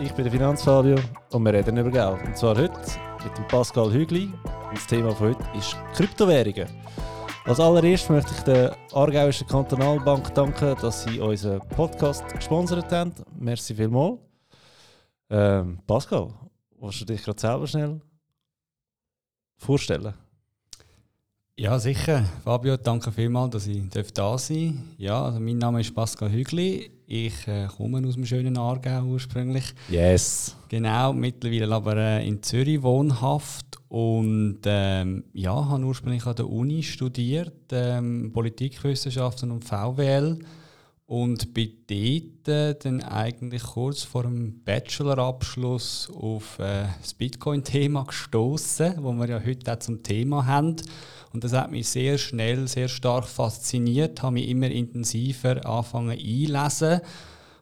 ich bin der Finanzfabio und wir reden über Geld. Und zwar heute mit dem Pascal Hügli. Und das Thema von heute ist Kryptowährungen. Als allererstes möchte ich der Aargauischen Kantonalbank danken, dass sie unseren Podcast gesponsert haben. Merci vielmals. Ähm, Pascal, willst du dich gerade selber schnell vorstellen? Ja, sicher. Fabio, danke vielmals, dass ich da sein darf. Ja, also mein Name ist Pascal Hügli. Ich äh, komme aus dem schönen Aargau ursprünglich. Yes. Genau, mittlerweile aber äh, in Zürich wohnhaft und ähm, ja, habe ursprünglich an der Uni studiert, ähm, Politikwissenschaften und VWL und bin dort äh, dann eigentlich kurz vor dem Bachelorabschluss auf äh, das Bitcoin-Thema gestoßen, wo wir ja heute auch zum Thema haben. Und das hat mich sehr schnell, sehr stark fasziniert, habe mich immer intensiver angefangen einlesen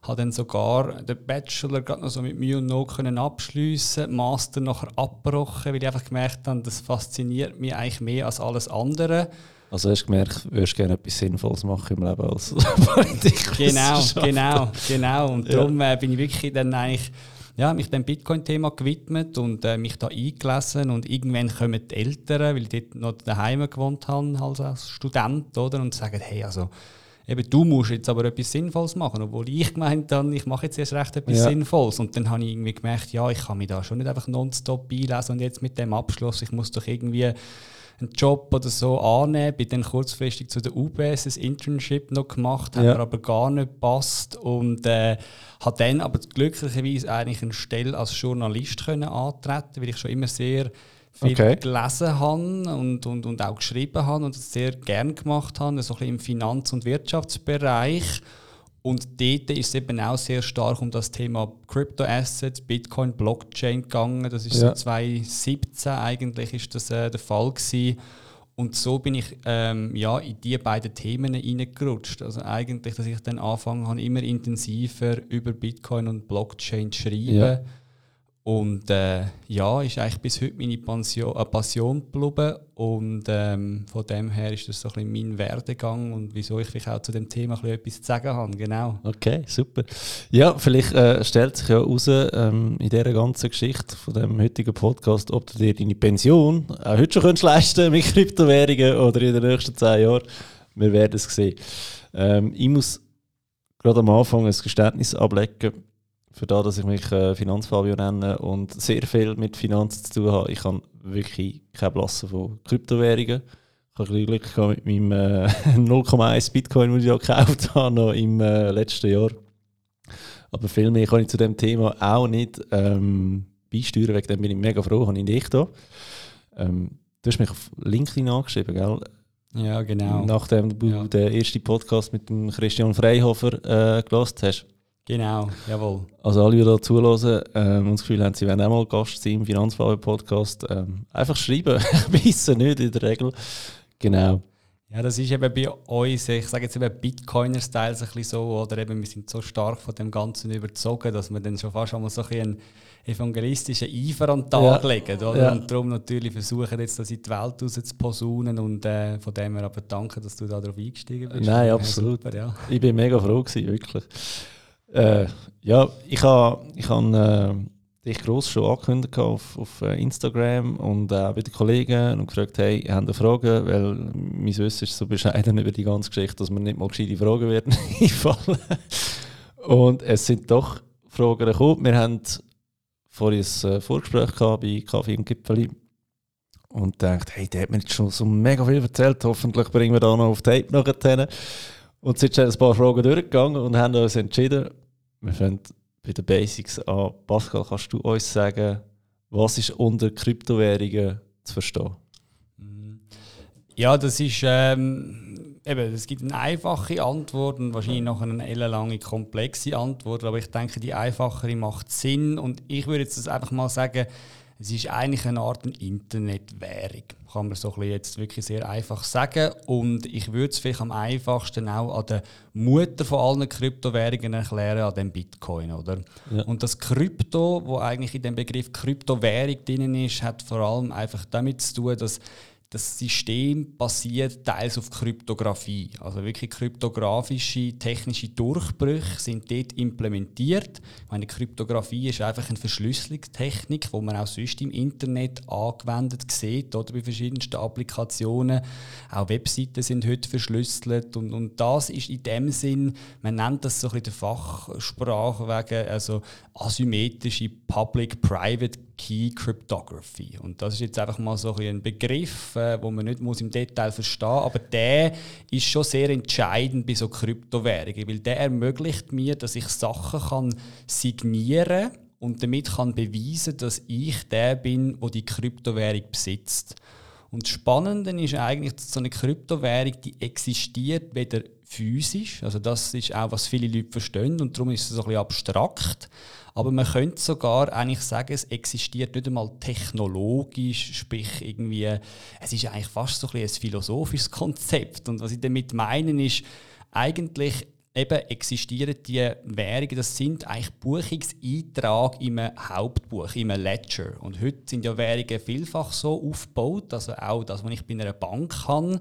habe dann sogar den Bachelor gerade noch so mit Mühe und Not können abschliessen, Master nachher abgebrochen, weil ich einfach gemerkt habe, das fasziniert mich eigentlich mehr als alles andere. Also hast du gemerkt, du würdest gerne etwas Sinnvolles machen im Leben als Politiker. Genau, genau, genau. Und darum äh, bin ich wirklich dann eigentlich ja, mich dem Bitcoin-Thema gewidmet und äh, mich da eingelesen und irgendwann kommen die Eltern, weil ich dort noch daheim gewohnt habe als Student, oder, und sagen, hey, also eben, du musst jetzt aber etwas Sinnvolles machen, obwohl ich gemeint habe, ich mache jetzt erst recht etwas ja. Sinnvolles und dann habe ich irgendwie gemerkt, ja, ich kann mich da schon nicht einfach nonstop einlesen und jetzt mit dem Abschluss, ich muss doch irgendwie einen Job oder so annehmen. Bin dann kurzfristig zu der UBS ein Internship noch gemacht, hat mir aber gar nicht gepasst und äh, habe dann aber glücklicherweise eigentlich eine Stelle als Journalist können antreten, weil ich schon immer sehr viel okay. gelesen habe und, und, und auch geschrieben habe und das sehr gern gemacht habe, so ein bisschen im Finanz- und Wirtschaftsbereich. Und dort ist es eben auch sehr stark um das Thema Crypto-Assets, Bitcoin, Blockchain gegangen. Das ist ja. so 2017 eigentlich ist das äh, der Fall gewesen. Und so bin ich ähm, ja, in diese beiden Themen hineingerutscht. Also eigentlich, dass ich dann angefangen habe, immer intensiver über Bitcoin und Blockchain zu schreiben. Ja und äh, ja, ist eigentlich bis heute meine Passion, äh, Passion geblieben. Und ähm, von dem her ist das so ein bisschen mein Werdegang und wieso ich vielleicht auch zu dem Thema ein etwas zu sagen habe. Genau. Okay, super. Ja, vielleicht äh, stellt sich ja heraus ähm, in dieser ganzen Geschichte von dem heutigen Podcast, ob du dir deine Pension auch heute schon könntest leisten mit Kryptowährungen oder in den nächsten zehn Jahren. Wir werden es sehen. Ähm, ich muss gerade am Anfang ein Geständnis ablegen für das, dass ich mich äh, Finanzfabio nenne und sehr viel mit Finanzen zu tun habe. Ich habe wirklich keine Blasse von Kryptowährungen. Ich habe Glück mit meinem äh, 0,1 Bitcoin, den ich gekauft habe, noch im äh, letzten Jahr. Aber viel mehr kann ich zu dem Thema auch nicht ähm, beisteuern, wegen dem bin ich mega froh, habe ich dich da. Ähm, du hast mich auf LinkedIn angeschrieben, gell? Ja, genau. Nachdem du ja. den ersten Podcast mit dem Christian Freihofer äh, gelost hast. Genau, jawohl. Also alle, die da zuhören ähm, und das Gefühl haben, sie werden auch mal Gast sein im Finanzfall-Podcast, ähm, einfach schreiben. Ich wissen nicht in der Regel. Genau. Ja, das ist eben bei uns, ich sage jetzt eben Bitcoiner-Style so ein bisschen so, oder eben wir sind so stark von dem Ganzen überzogen, dass wir dann schon fast einmal so ein einen evangelistischen Eifer an den Tag ja. legen. Oder? Ja. Und darum natürlich versuchen, jetzt das in die Welt raus zu posaunen und äh, von dem her aber danke, dass du da darauf eingestiegen bist. Nein, absolut. Super, ja. Ich bin mega froh gewesen, wirklich. Äh, ja, ich habe ich ha, äh, dich gross schon angekündigt auf, auf äh, Instagram und auch äh, bei den Kollegen und gefragt, hey, ihr habt eine Frage, weil mein Wissen ist so bescheiden über die ganze Geschichte, dass wir nicht mal gescheite Fragen werden einfallen. und es sind doch Fragen gekommen. Wir haben vorhin ein äh, Vorgespräch gehabt bei Kaffee und Gipfeli und dachte, hey, der hat mir jetzt schon so mega viel erzählt, hoffentlich bringen wir da noch auf Tape nachher. Und sind schon ein paar Fragen durchgegangen und haben uns entschieden, wir fangen bei den Basics an. Pascal, kannst du uns sagen, was ist unter Kryptowährungen zu verstehen? Ja, das ist ähm, eben, es gibt eine einfache Antwort und wahrscheinlich noch eine ellenlange komplexe Antwort, aber ich denke, die einfachere macht Sinn und ich würde jetzt einfach mal sagen, es ist eigentlich eine Art Internetwährung, kann man so ein jetzt wirklich sehr einfach sagen. Und ich würde es vielleicht am einfachsten auch an der Mutter von allen Kryptowährungen erklären, an dem Bitcoin, oder? Ja. Und das Krypto, wo eigentlich in dem Begriff Kryptowährung drin ist, hat vor allem einfach damit zu tun, dass das System basiert teils auf Kryptographie. Also wirklich kryptografische technische Durchbrüche sind dort implementiert. Ich meine, Kryptographie ist einfach eine Verschlüsselungstechnik, die man auch sonst im Internet angewendet sieht, oder bei verschiedensten Applikationen. Auch Webseiten sind heute verschlüsselt und, und das ist in dem Sinn, man nennt das so ein bisschen der Fachsprache wegen, also asymmetrische Public-Private Key Cryptography. Und das ist jetzt einfach mal so ein Begriff, äh, wo man nicht muss im Detail verstehen muss, aber der ist schon sehr entscheidend bei so Kryptowährungen, weil der ermöglicht mir, dass ich Sachen kann signieren und damit kann beweisen, dass ich der bin, wo die Kryptowährung besitzt. Und das Spannende ist eigentlich, dass so eine Kryptowährung, die existiert weder physisch, also das ist auch, was viele Leute verstehen und darum ist es so ein bisschen abstrakt, aber man könnte sogar eigentlich sagen, es existiert nicht einmal technologisch, sprich irgendwie, es ist eigentlich fast so ein, ein philosophisches Konzept. Und was ich damit meine, ist, eigentlich eben existieren die Währungen, das sind eigentlich Buchungseintrag im Hauptbuch, im Ledger. Und heute sind ja Währungen vielfach so aufgebaut, also auch das, was ich bei einer Bank habe,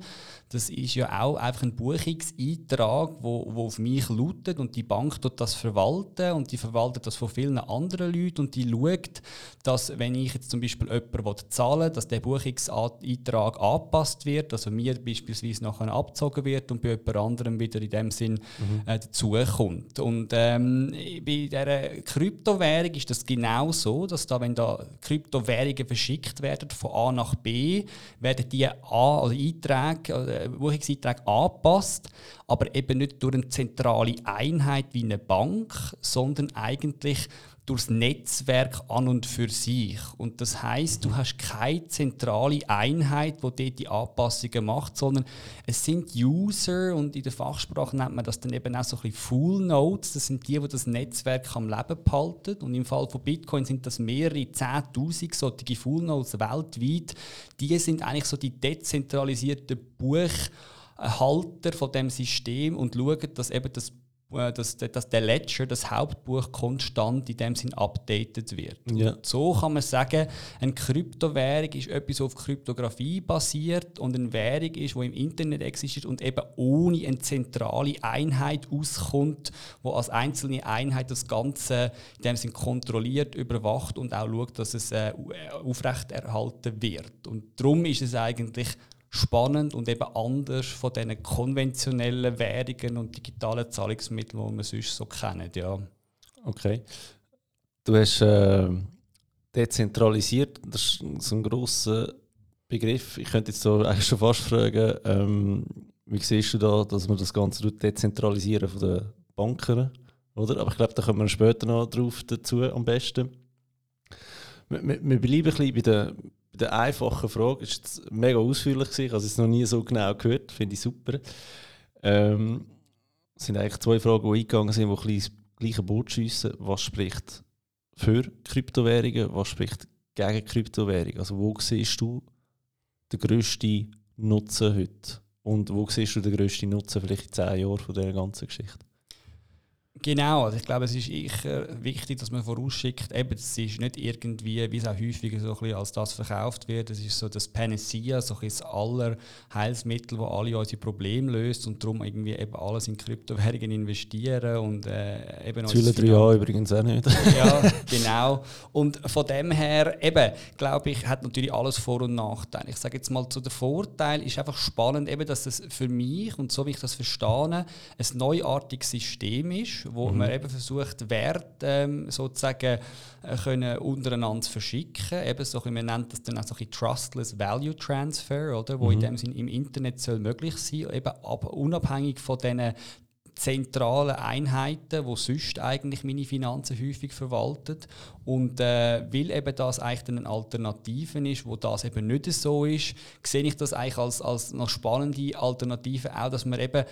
das ist ja auch einfach ein Buchungseintrag, wo, wo auf mich lautet und die Bank tut das verwalten und die verwaltet das von vielen anderen Leuten und die schaut, dass wenn ich jetzt zum Beispiel jemanden zahlen will, dass der Buchungseintrag angepasst wird, also mir beispielsweise nachher abgezogen wird und bei jemand anderem wieder in dem Sinn mhm. äh, dazukommt. Und ähm, bei dieser Kryptowährung ist das genau so, dass da, wenn da Kryptowährungen verschickt werden von A nach B, werden die A, also Einträge, Buchungseintrag angepasst, aber eben nicht durch eine zentrale Einheit wie eine Bank, sondern eigentlich durchs Netzwerk an und für sich. Und das heißt, du hast keine zentrale Einheit, die dort die Anpassungen macht, sondern es sind User und in der Fachsprache nennt man das dann eben auch so ein bisschen Full Nodes. Das sind die, die das Netzwerk am Leben behalten. Und im Fall von Bitcoin sind das mehrere 10.000 solche Full Nodes weltweit. Die sind eigentlich so die dezentralisierten Buchhalter von dem System und schauen, dass eben das dass, dass der Ledger, das Hauptbuch, konstant in dem Sinn updated wird. Ja. So kann man sagen, eine Kryptowährung ist etwas, das auf Kryptographie basiert und eine Währung ist, die im Internet existiert und eben ohne eine zentrale Einheit auskommt, wo als einzelne Einheit das Ganze in dem Sinn kontrolliert, überwacht und auch schaut, dass es äh, aufrechterhalten wird. Und darum ist es eigentlich spannend und eben anders von diesen konventionellen Währungen und digitalen Zahlungsmitteln, die wir sonst so kennen. Ja. Okay. Du hast äh, dezentralisiert, das ist so ein grosser Begriff. Ich könnte jetzt so eigentlich schon fast fragen, ähm, wie siehst du da, dass man das Ganze dezentralisieren von den Banken? Oder? Aber ich glaube, da kommen wir später noch drauf dazu am besten. Wir, wir, wir bleiben ein bisschen bei den der einfachen Frage es mega ausführlich. Ich habe es noch nie so genau gehört. Finde ich super. Ähm, es sind eigentlich zwei Fragen, die eingegangen sind, die ein gleiche Boot schiessen. Was spricht für Kryptowährungen? Was spricht gegen Kryptowährungen? Also wo siehst du den grössten Nutzen heute? Und wo siehst du den grössten Nutzen vielleicht in zehn Jahren von dieser ganzen Geschichte? Genau, also ich glaube, es ist sicher wichtig, dass man vorausschickt, eben, es ist nicht irgendwie, wie es auch häufiger so ein bisschen als das verkauft wird, es ist so das Panacea, so ein das aller Heilsmittel, das alle unsere Probleme löst und darum irgendwie eben alles in Kryptowährungen investieren und äh, eben... Zülle drei Jahre übrigens auch nicht. ja, genau. Und von dem her, eben, glaube ich, hat natürlich alles Vor- und Nachteile. Ich sage jetzt mal, zu der Vorteil ist einfach spannend, eben, dass es für mich, und so wie ich das verstehe, ein neuartiges System ist, wo mhm. man eben versucht, Werte ähm, sozusagen äh, können untereinander zu verschicken. Eben so, man nennt das dann auch so ein Trustless Value Transfer, oder? wo mhm. in dem Sinn im Internet soll möglich sein, eben aber unabhängig von diesen zentralen Einheiten, wo sonst eigentlich meine Finanzen häufig verwaltet und äh, weil eben das eigentlich eine Alternative ist, wo das eben nicht so ist, sehe ich das eigentlich als, als noch spannende Alternative auch, dass man eben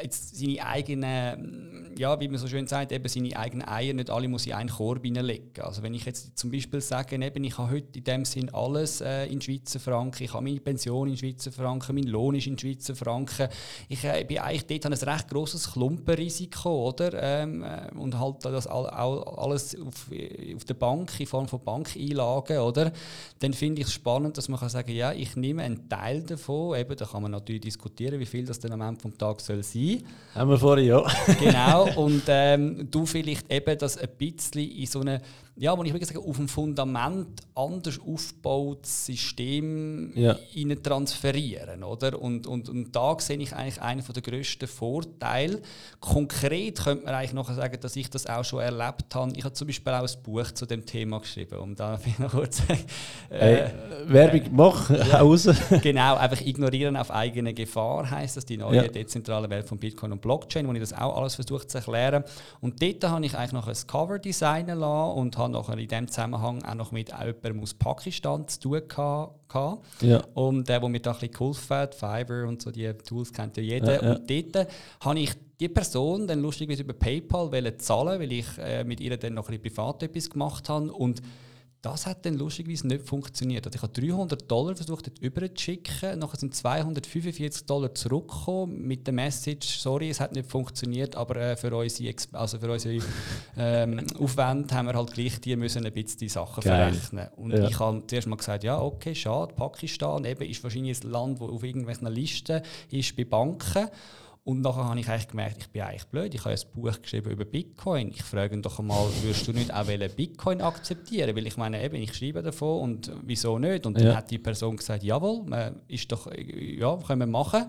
jetzt seine eigenen, ja, wie man so schön sagt, eben seine eigenen Eier nicht alle muss in einen Korb hineinlegen. Also wenn ich jetzt zum Beispiel sage, eben, ich habe heute in dem Sinn alles äh, in Schweizer Franken, ich habe meine Pension in Schweizer Franken, mein Lohn ist in Schweizer Franken, ich äh, bin eigentlich dort ein recht grosses Klumpen Klumpenrisiko, oder? Ähm, äh, und halt das all, all, alles auf, auf der Bank in Form von Bankeinlagen, oder? Dann finde ich es spannend, dass man kann sagen, ja, ich nehme einen Teil davon, eben, da kann man natürlich diskutieren, wie viel das dann am Ende vom Tag soll sein. Haben wir vorhin, ja. genau, und ähm, du vielleicht eben das ein bisschen in so eine ja, wo ich wirklich sage, auf dem Fundament anders aufgebautes System ja. transferieren. Oder? Und, und, und da sehe ich eigentlich einen der grössten Vorteile. Konkret könnte man eigentlich noch sagen, dass ich das auch schon erlebt habe. Ich habe zum Beispiel auch ein Buch zu dem Thema geschrieben, um da noch kurz äh, hey, Werbung mach, ja, raus. genau, einfach ignorieren auf eigene Gefahr heißt das, die neue ja. dezentrale Welt von Bitcoin und Blockchain, wo ich das auch alles versucht zu erklären. Und dort habe ich eigentlich noch ein Cover designen lassen und habe nachher in diesem Zusammenhang auch noch mit jemandem aus Pakistan zu tun gehabt. Ja. Und der, äh, wo mir da ein bisschen geholfen hat, Fiverr und so, die Tools kennt ja jeder. Ja, ja. Und dort habe ich die Person dann lustigerweise über PayPal zahlen, weil ich äh, mit ihr dann noch ein bisschen privat etwas gemacht habe. Und das hat dann lustigerweise nicht funktioniert. Also ich habe 300 Dollar versucht, dort rüber zu schicken. Nachher sind 245 Dollar zurückgekommen mit der Message, sorry, es hat nicht funktioniert, aber äh, für unsere, also für unsere ähm, Aufwände haben wir halt gleich die müssen ein bisschen die Sachen Geil. verrechnen. Und ja. ich habe zuerst mal gesagt, ja, okay, schade, Pakistan eben ist wahrscheinlich ein Land, das auf irgendwelchen Listen ist bei Banken. Und nachher habe ich eigentlich gemerkt, ich bin eigentlich blöd. Ich habe ein Buch geschrieben über Bitcoin. Ich frage ihn doch einmal, würdest du nicht auch Bitcoin akzeptieren? Weil ich meine, eben, ich schreibe davon und wieso nicht? Und dann ja. hat die Person gesagt, jawohl, ist doch, ja, können wir machen.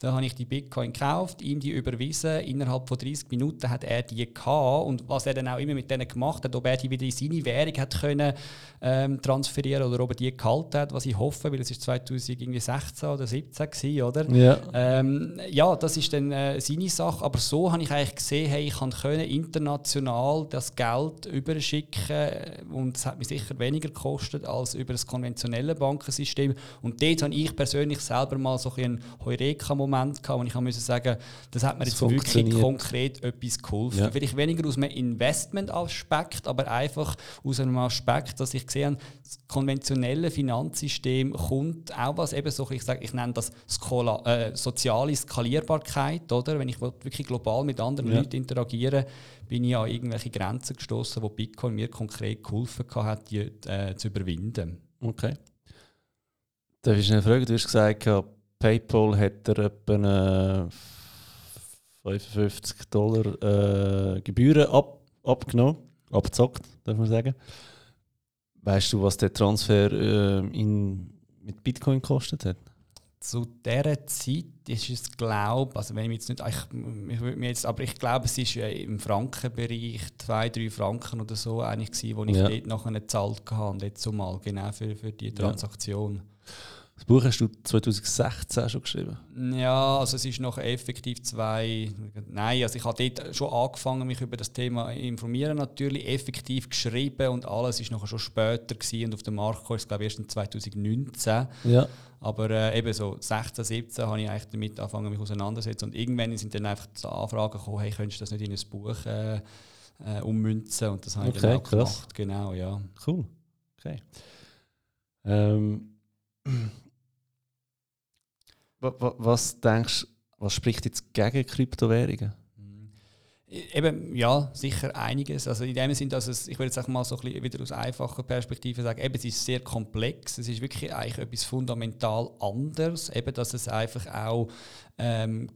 Dann habe ich die Bitcoin gekauft, ihm die überwiesen. Innerhalb von 30 Minuten hat er die gehabt. Und was er dann auch immer mit denen gemacht hat, ob er die wieder in seine Währung hat können, ähm, transferieren oder ob er die gehalten hat, was ich hoffe, weil es ist 2016 oder 2017 oder? Ja. Ähm, ja, das ist dann äh, seine Sache. Aber so habe ich eigentlich gesehen, hey, ich kann können international das Geld überschicken und es hat mich sicher weniger gekostet als über das konventionelle Bankensystem. Und dort habe ich persönlich selber mal so ein Heureka-Moment Moment gehabt, wo ich muss sagen das hat mir das jetzt wirklich konkret etwas geholfen. Ja. Vielleicht weniger aus einem Investment-Aspekt, aber einfach aus einem Aspekt, dass ich gesehen habe, das konventionelle Finanzsystem kommt auch was eben so, ich sage, ich nenne das Skola, äh, soziale Skalierbarkeit, oder? Wenn ich wirklich global mit anderen ja. Leuten interagieren bin ich an irgendwelche Grenzen gestoßen, wo Bitcoin mir konkret geholfen hat, die äh, zu überwinden. Okay. Darf ich eine Frage? Du hast gesagt, PayPal hat er etwa 55 Dollar äh, Gebühren ab, abgenommen, abgezockt, darf man sagen. Weißt du, was der Transfer äh, in, mit Bitcoin gekostet hat? Zu dieser Zeit ist es, glaube also wenn ich jetzt nicht, ich, ich mir jetzt, aber ich glaube, es ist äh, im Frankenbereich 2, 3 Franken oder so eigentlich gewesen, wo ich ja. dort nachher gezahlt habe, jetzt zumal, genau für, für die Transaktion. Ja. Das Buch hast du 2016 schon geschrieben? Ja, also es ist noch effektiv zwei. Nein, also ich habe dort schon angefangen, mich über das Thema zu informieren, natürlich effektiv geschrieben und alles ist noch schon später gewesen und auf dem Markt kam es glaube ich erst in 2019. Ja. Aber äh, eben so 16, 17 habe ich eigentlich damit angefangen, mich auseinanderzusetzen und irgendwann sind dann einfach die Anfragen gekommen, hey, könntest du das nicht in ein Buch äh, äh, ummünzen und das habe ich okay, dann auch krass. gemacht. Genau, ja. Cool. Okay. Ähm was denkst du, was spricht jetzt gegen Kryptowährungen? Eben, ja, sicher einiges. Also in dem Sinne, dass es, ich würde jetzt auch mal so ein bisschen wieder aus einfacher Perspektive sagen, eben, es ist sehr komplex, es ist wirklich eigentlich etwas fundamental anderes, eben, dass es einfach auch ähm,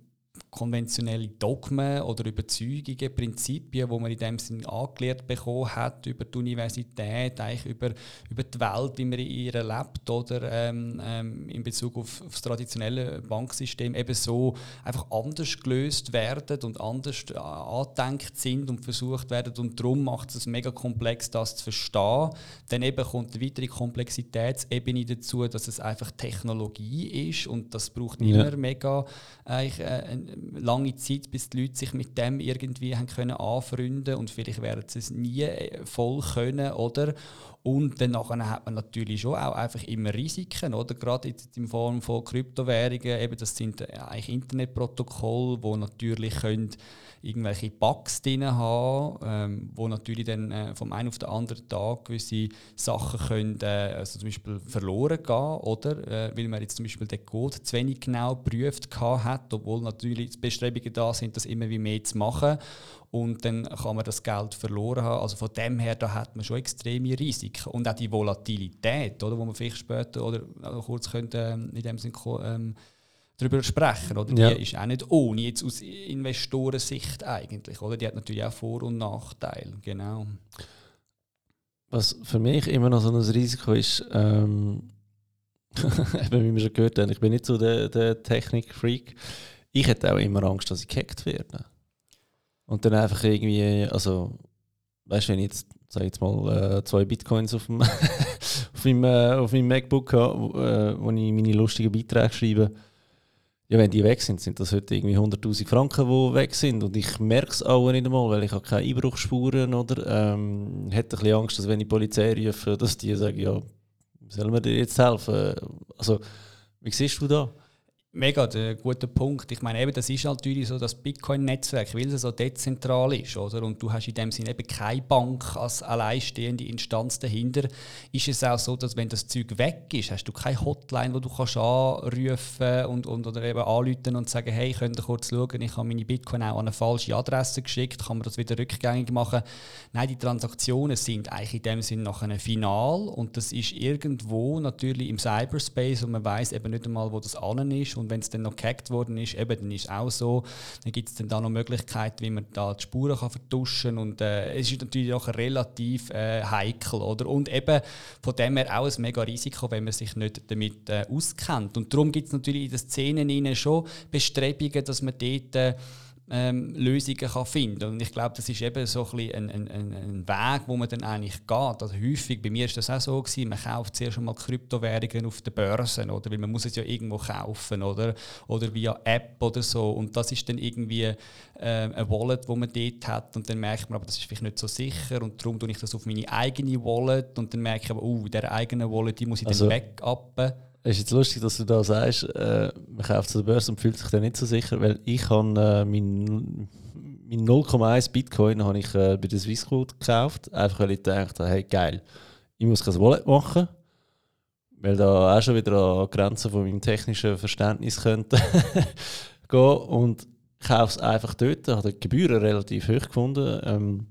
konventionelle Dogmen oder Überzeugungen, Prinzipien, die man in dem Sinn angelehrt bekommen hat über die Universität, eigentlich über, über die Welt, wie man in ihr lebt oder ähm, ähm, in Bezug auf, auf, das traditionelle Banksystem eben so einfach anders gelöst werden und anders äh, angedenkt sind und versucht werden und darum macht es mega komplex, das zu verstehen. Dann eben kommt eine weitere Komplexitätsebene dazu, dass es einfach Technologie ist und das braucht immer ja. mega eigentlich, äh, lange Zeit, bis die Leute sich mit dem irgendwie haben können anfreunden und vielleicht werden sie es nie äh, voll können, oder? Und dann hat man natürlich schon auch einfach immer Risiken, oder? Gerade jetzt in Form von Kryptowährungen, eben das sind eigentlich Internetprotokolle, wo natürlich können irgendwelche Bugs drin haben, ähm, wo natürlich dann äh, vom einen auf den anderen Tag gewisse Sachen können, äh, also zum Beispiel verloren gehen, oder? Äh, weil man jetzt zum Beispiel den Code zu wenig genau geprüft hat, obwohl natürlich Bestrebungen da sind, das immer wie mehr zu machen und dann kann man das Geld verloren haben. Also von dem her, da hat man schon extreme Risiken. Und auch die Volatilität, oder, wo man vielleicht später oder kurz könnte, ähm, in dem Sinne ähm, darüber sprechen, oder? Ja. Die ist auch nicht ohne, jetzt aus Investorensicht eigentlich, oder? Die hat natürlich auch Vor- und Nachteile, genau. Was für mich immer noch so ein Risiko ist, ähm, wie wir schon gehört haben, ich bin nicht so der, der Technik-Freak. Ich hätte auch immer Angst, dass ich gehackt werde. Und dann einfach irgendwie, also, weißt du, wenn ich jetzt, sag jetzt mal, äh, zwei Bitcoins auf, dem auf, meinem, äh, auf meinem MacBook habe, wo, äh, wo ich meine lustigen Beiträge schreibe, ja, wenn die weg sind, sind das heute irgendwie 100.000 Franken, die weg sind. Und ich merke es auch nicht einmal, weil ich habe keine Einbruchsspuren oder ähm, hätte ein bisschen Angst, dass wenn ich die Polizei rufe, dass die sagen, ja, sollen wir dir jetzt helfen? Also, wie siehst du da? Mega, der gute Punkt. Ich meine, eben, das ist natürlich so das Bitcoin-Netzwerk, weil es so dezentral ist, oder? Und du hast in dem Sinne eben keine Bank als alleinstehende Instanz dahinter. Ist es auch so, dass wenn das Zeug weg ist, hast du keine Hotline, wo du kannst anrufen und, und oder eben anrufen und sagen, hey, könnt ihr kurz schauen, ich habe meine Bitcoin auch an eine falsche Adresse geschickt, kann man das wieder rückgängig machen? Nein, die Transaktionen sind eigentlich in dem Sinne nach einem Final und das ist irgendwo natürlich im Cyberspace und man weiß eben nicht einmal, wo das an ist und wenn es dann noch gehackt worden ist, eben, dann ist es auch so. Dann gibt es dann da noch Möglichkeiten, wie man da die Spuren kann vertuschen und äh, es ist natürlich auch relativ äh, heikel, oder? Und eben von dem her auch ein mega Risiko, wenn man sich nicht damit äh, auskennt. Und darum gibt es natürlich in den Szenen schon Bestrebungen, dass man dort äh, ähm, Lösungen kann finden Und ich glaube, das ist eben so ein, ein, ein, ein, Weg, wo man dann eigentlich geht. Also häufig, bei mir war das auch so, gewesen, man kauft zuerst einmal Kryptowährungen auf den Börsen, oder? weil man muss es ja irgendwo kaufen oder, oder via App oder so. Und das ist dann irgendwie äh, ein Wallet, wo man dort hat und dann merkt man, aber das ist vielleicht nicht so sicher und darum tue ich das auf meine eigene Wallet und dann merke ich aber, oh, der eigene Wallet, die muss ich also, dann backuppen. Es ist jetzt lustig, dass du da sagst, äh, man kauft zu der Börse und fühlt sich dann nicht so sicher, weil ich habe äh, mein, mein 0,1 Bitcoin habe ich äh, bei der Swissquote gekauft, einfach weil ich dachte, hey geil, ich muss kein Wallet machen, weil da auch schon wieder an Grenzen von meinem technischen Verständnis könnte gehen und kaufe es einfach dort, habe die Gebühren relativ hoch gefunden ähm,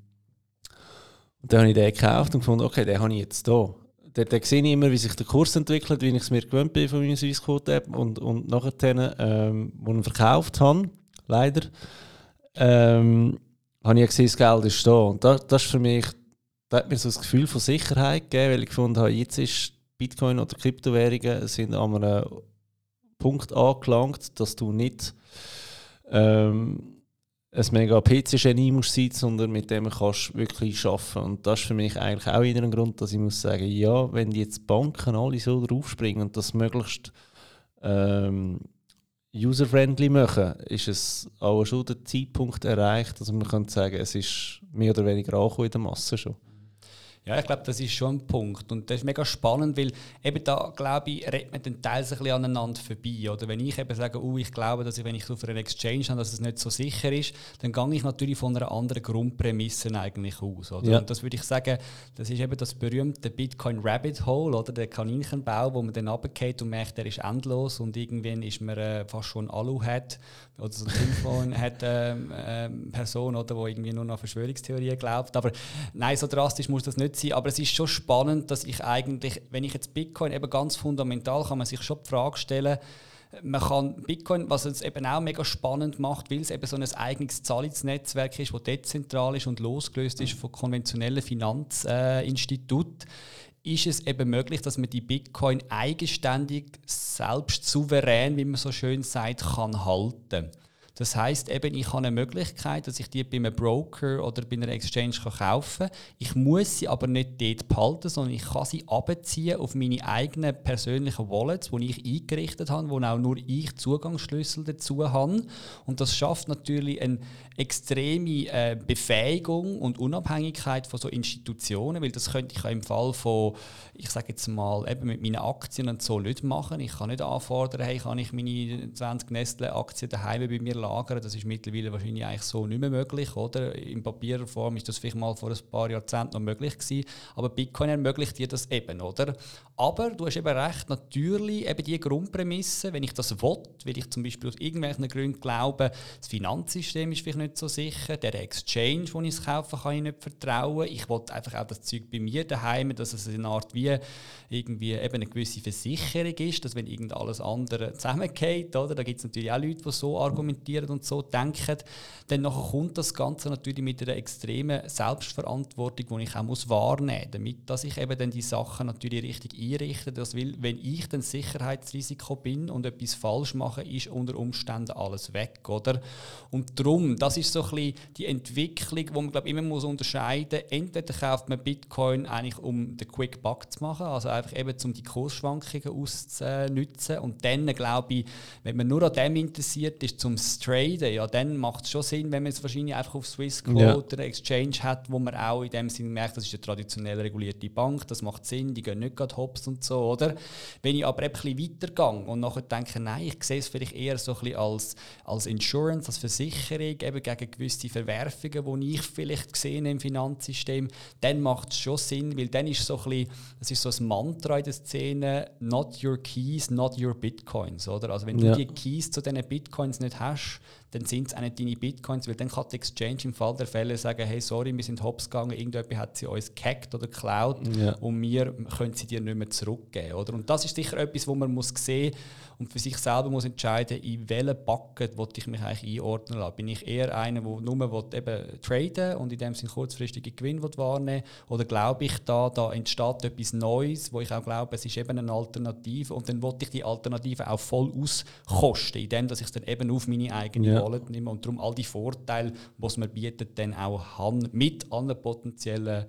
und dann habe ich den gekauft und gefunden, okay, den habe ich jetzt hier da, da sehe ich immer, wie sich der Kurs entwickelt, wie ich es mir gewöhnt bin von meiner Swissquote-App und, und nachher, ähm, wo ich verkauft habe, leider, ähm, habe ich gesehen, das Geld ist da. Und das, das ist für mich, das hat mir so das Gefühl von Sicherheit gegeben, weil ich gefunden habe, jetzt ist Bitcoin oder Kryptowährungen sind an einem Punkt angelangt, dass du nicht ähm, ein mega PC-Genie musst sein, sondern mit dem kannst du wirklich arbeiten. Und das ist für mich eigentlich auch wieder ein Grund, dass ich muss sagen, ja, wenn jetzt Banken alle so draufspringen und das möglichst ähm, user-friendly machen, ist es auch schon der Zeitpunkt erreicht, dass man kann sagen, es ist mehr oder weniger angekommen in der Masse schon. Ja, ich glaube, das ist schon ein Punkt. Und das ist mega spannend, weil eben da, glaube ich, redet man dann teils ein bisschen aneinander vorbei. Oder wenn ich eben sage, oh, ich glaube, dass ich, wenn ich auf einer Exchange habe, dass es nicht so sicher ist, dann gehe ich natürlich von einer anderen Grundprämisse eigentlich aus. Oder? Ja. Und das würde ich sagen, das ist eben das berühmte Bitcoin Rabbit Hole, oder der Kaninchenbau, wo man dann runtergeht und merkt, der ist endlos und irgendwann ist man äh, fast schon Alu hat oder so ein Telefon hat ähm, ähm, Person, oder, die irgendwie nur noch Verschwörungstheorien glaubt. Aber nein, so drastisch muss das nicht sein. Aber es ist schon spannend, dass ich eigentlich, wenn ich jetzt Bitcoin eben ganz fundamental, kann man sich schon die Frage stellen, man kann Bitcoin, was es eben auch mega spannend macht, weil es eben so ein eigenes Zahlungsnetzwerk ist, das dezentral ist und losgelöst ist von konventionellen Finanzinstituten, äh, ist es eben möglich, dass man die Bitcoin eigenständig, selbst souverän, wie man so schön sagt, kann halten. Das heißt eben, ich habe eine Möglichkeit, dass ich die bei einem Broker oder bei einer Exchange kaufen kann. Ich muss sie aber nicht dort behalten, sondern ich kann sie abziehen auf meine eigenen persönlichen Wallets, die ich eingerichtet habe, wo auch nur ich Zugangsschlüssel dazu habe. Und das schafft natürlich eine extreme äh, Befähigung und Unabhängigkeit von so Institutionen, weil das könnte ich ja im Fall von, ich sage jetzt mal, eben mit meinen Aktien und so nicht machen. Ich kann nicht anfordern, hey, kann ich meine 20 Nestle-Aktien daheim bei mir lagern? Das ist mittlerweile wahrscheinlich eigentlich so nicht mehr möglich, oder? In Papierform ist das vielleicht mal vor ein paar Jahrzehnten noch möglich gewesen, aber Bitcoin ermöglicht dir das eben, oder? Aber du hast eben recht, natürlich eben die Grundprämisse, wenn ich das will, weil ich zum Beispiel aus irgendwelchen Gründen glaube, das Finanzsystem ist vielleicht nicht so sicher, der Exchange, wo ich es kaufe, kann ich nicht vertrauen. Ich will einfach auch das Zeug bei mir daheim, dass es eine Art wie irgendwie eben eine gewisse Versicherung ist, dass wenn irgend alles andere zusammengeht, oder, da gibt es natürlich auch Leute, die so argumentieren und so denken, dann nachher kommt das Ganze natürlich mit einer extremen Selbstverantwortung, die ich auch muss wahrnehmen muss, damit dass ich eben dann die Sachen natürlich richtig einrichte. Das will, wenn ich dann Sicherheitsrisiko bin und etwas falsch mache, ist unter Umständen alles weg, oder? Und darum, das ist so ein bisschen die Entwicklung, wo man glaube immer muss unterscheiden. Entweder kauft man Bitcoin eigentlich um den Quick Buck zu machen, also einfach eben um die Kursschwankungen auszunutzen. Und dann glaube ich, wenn man nur an dem interessiert ist, zum Traden, ja, dann macht es schon Sinn, wenn man es wahrscheinlich einfach auf Swissquote ja. oder Exchange hat, wo man auch in dem Sinne merkt, das ist eine traditionell regulierte Bank, das macht Sinn, die gehen nicht gerade hops und so, oder? Wenn ich aber ein bisschen weitergehe und nachher denke, nein, ich sehe es vielleicht eher so ein bisschen als, als Insurance, als Versicherung, eben gegen gewisse Verwerfungen, die ich vielleicht gesehen im Finanzsystem, dann macht es schon Sinn, weil dann ist so ein bisschen, das ist so ein Mantra in der Szene, not your keys, not your bitcoins, oder? Also wenn du ja. die Keys zu diesen Bitcoins nicht hast, dann sind es auch nicht deine Bitcoins, weil dann kann die Exchange im Fall der Fälle sagen, hey, sorry, wir sind hops gegangen, irgendjemand hat sie uns gehackt oder geklaut ja. und wir können sie dir nicht mehr zurückgeben. Oder? Und das ist sicher etwas, wo man muss sehen und für sich selber muss entscheiden, in welchen Bucket will ich mich eigentlich einordnen lassen. Bin ich eher einer, der nur will eben traden und in dem Sinne kurzfristige Gewinn will wahrnehmen oder glaube ich da, da entsteht etwas Neues, wo ich auch glaube, es ist eben eine Alternative und dann will ich die Alternative auch voll auskosten, indem dass ich es dann eben auf meine eigene ja. Wallet nehme und darum all die Vorteile, es mir bietet, dann auch haben, mit anderen potenziellen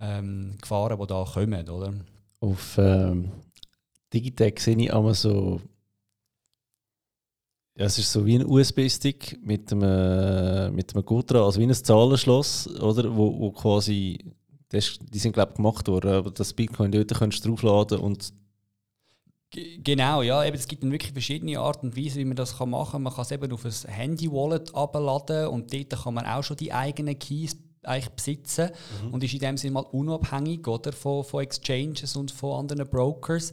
ähm, Gefahren, die da kommen, oder? Auf ähm, Digitec sehe ich einmal so ja, es ist so wie ein USB-Stick mit einem, mit einem Gut also wie ein Zahlenschloss, oder? Wo, wo quasi, das, die sind glaube ich gemacht worden, aber das Bitcoin dort kannst du draufladen und Genau, ja. Eben, es gibt dann wirklich verschiedene Arten und Weisen, wie man das machen kann. Man kann es eben auf ein Handy-Wallet abladen und dort kann man auch schon die eigenen Keys eigentlich besitzen mhm. und ist in dem Sinne mal unabhängig oder, von, von Exchanges und von anderen Brokers.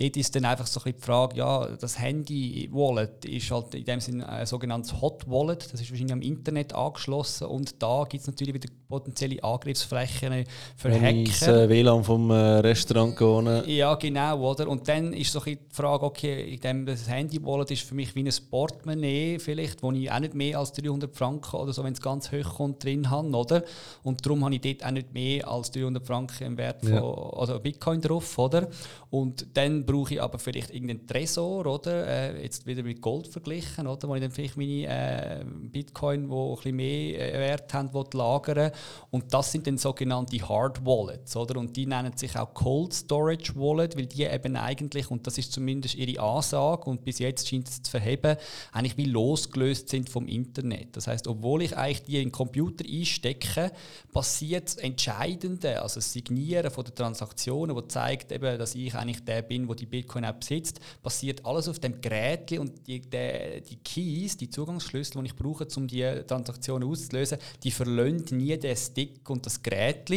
Dort ist dann einfach so ein die Frage, ja, das Handy-Wallet ist halt in dem Sinne ein sogenanntes Hot Wallet, das ist wahrscheinlich am Internet angeschlossen und da gibt es natürlich wieder potenzielle Angriffsflächen für Wenn Hacker. Ich äh, WLAN vom äh, Restaurant gehen. Ja, genau, oder? Und dann ist so die Frage, okay, in dem, das Handy-Wallet ist für mich wie ein Portemonnaie vielleicht, wo ich auch nicht mehr als 300 Franken oder so, wenn es ganz hoch kommt, drin habe, oder? Und darum habe ich dort auch nicht mehr als 300 Franken im Wert von ja. also Bitcoin drauf, oder? Und dann brauche ich aber vielleicht irgendeinen Tresor, oder? Äh, jetzt wieder mit Gold verglichen, oder? Wo ich dann vielleicht meine äh, Bitcoin, die ein bisschen mehr äh, Wert haben, lagern Und das sind dann sogenannte Hard Wallets, oder? Und die nennen sich auch Cold Storage Wallet, weil die eben eigentlich, und das ist zumindest ihre Ansage, und bis jetzt scheint es zu verheben, eigentlich wie losgelöst sind vom Internet. Das heißt, obwohl ich eigentlich die in den Computer einstecke, passiert das Entscheidende, also das Signieren von der Transaktionen, wo zeigt eben, dass ich eigentlich der bin, der die Bitcoin auch besitzt, passiert alles auf dem Gerät und die, die, die Keys, die Zugangsschlüssel, die ich brauche, um die Transaktionen auszulösen, die verlöhnen nie den Stick und das Gerät.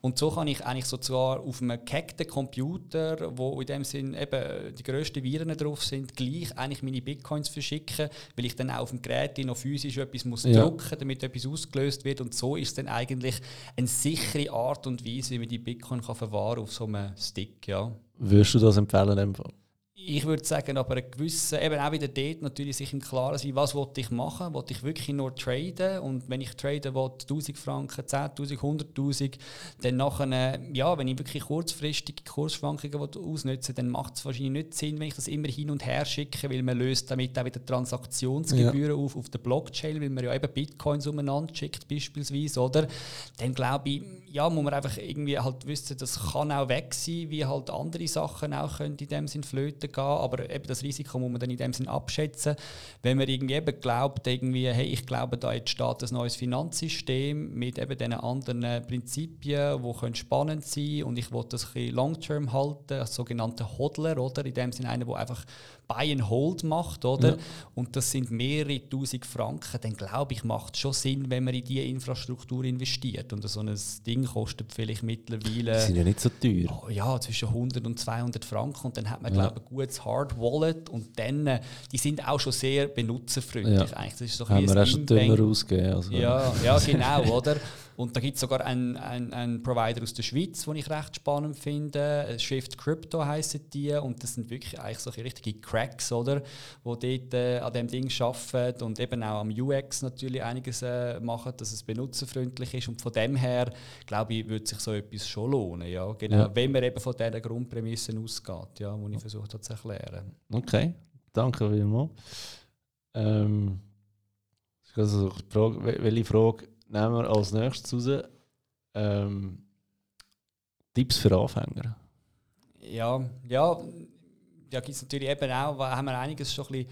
Und so kann ich eigentlich sozusagen auf einem gehackten Computer, wo in dem Sinn eben die grössten Viren drauf sind, gleich eigentlich meine Bitcoins verschicken, weil ich dann auch auf dem Gerät noch physisch etwas muss ja. drucken, damit etwas ausgelöst wird. Und so ist dann eigentlich eine sichere Art und Weise, wie man die Bitcoin kann verwahren auf so einem Stick. Ja. Würdest du das empfehlen? In dem Fall? Ich würde sagen, aber ein gewisser, eben auch wieder dort natürlich sich im Klaren sein, was wollte ich machen, wollte ich wirklich nur traden und wenn ich traden will, 1000 Franken, 10'000, 100'000, dann nachher, ja, wenn ich wirklich kurzfristige Kursschwankungen ausnutzen dann macht es wahrscheinlich nicht Sinn, wenn ich das immer hin und her schicke, weil man löst damit auch wieder Transaktionsgebühren ja. auf, auf der Blockchain, weil man ja eben Bitcoins umeinander schickt beispielsweise, oder? Dann glaube ich, ja, muss man einfach irgendwie halt wissen, das kann auch weg sein, wie halt andere Sachen auch können in dem Sinn flöten gehen, aber eben das Risiko muss man dann in dem Sinn abschätzen. Wenn man irgendwie eben glaubt, irgendwie, hey, ich glaube, da entsteht ein neues Finanzsystem mit eben diesen anderen Prinzipien, die können spannend sein und ich will das ein bisschen long-term halten, als sogenannter Hodler, oder? In dem Sinne einer, der einfach Buy and Hold macht, oder? Ja. Und das sind mehrere tausend Franken, dann glaube ich, macht es schon Sinn, wenn man in diese Infrastruktur investiert. Und so ein Ding kostet vielleicht mittlerweile... Die sind ja nicht so teuer. Oh, ja, zwischen 100 und 200 Franken und dann hat man, ja. glaube ich, ein gutes Hard Wallet und dann, äh, die sind auch schon sehr benutzerfreundlich. Ja. Eigentlich. Das ist so Haben wir auch schon dümmer ausgegeben. Also. Ja, ja, genau, oder? Und da gibt es sogar einen, einen, einen Provider aus der Schweiz, den ich recht spannend finde. Shift Crypto heissen die. Und das sind wirklich eigentlich solche richtige Cracks, oder? Die dort äh, an dem Ding arbeiten und eben auch am UX natürlich einiges äh, machen, dass es benutzerfreundlich ist. Und von dem her, glaube ich, würde sich so etwas schon lohnen. Ja? Genau, ja. Wenn man eben von diesen Grundprämissen ausgeht, ja, die ich versucht habe zu erklären. Okay, danke vielmals. Ähm, also die Frage, welche Frage nehmen wir als nächstes raus. Ähm, Tipps für Anfänger. Ja, ja, da gibt es natürlich eben auch, haben wir einiges schon ein bisschen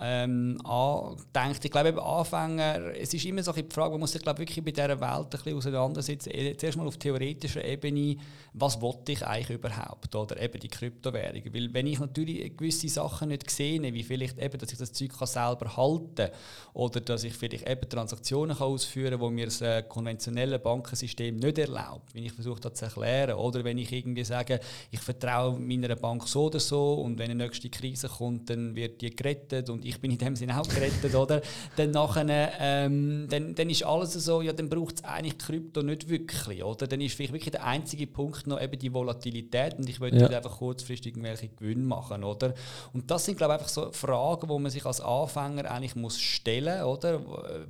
ähm, angedenkt. Ich glaube, eben Anfänger, es ist immer so die Frage, man muss sich glaube wirklich bei dieser Welt ein bisschen auseinandersetzen. Eh, zuerst mal auf theoretischer Ebene, was wollte ich eigentlich überhaupt? Oder eben die Kryptowährungen. Weil wenn ich natürlich gewisse Sachen nicht sehe, wie vielleicht eben, dass ich das Zeug selber halten kann oder dass ich vielleicht eben Transaktionen kann ausführen kann, wo mir das äh, konventionelle Bankensystem nicht erlaubt, wenn ich versuche das zu erklären. Oder wenn ich irgendwie sage, ich vertraue meiner Bank so oder so und wenn eine nächste Krise kommt, dann wird die gerettet und ich bin in dem Sinne auch gerettet, oder? Dann, nachher, ähm, dann, dann ist alles so, ja, dann braucht es eigentlich Krypto nicht wirklich, oder? Dann ist vielleicht wirklich der einzige Punkt noch eben die Volatilität und ich würde ja. einfach kurzfristig irgendwelche Gewinne machen, oder? Und das sind, glaube ich, einfach so Fragen, wo man sich als Anfänger eigentlich muss stellen, oder?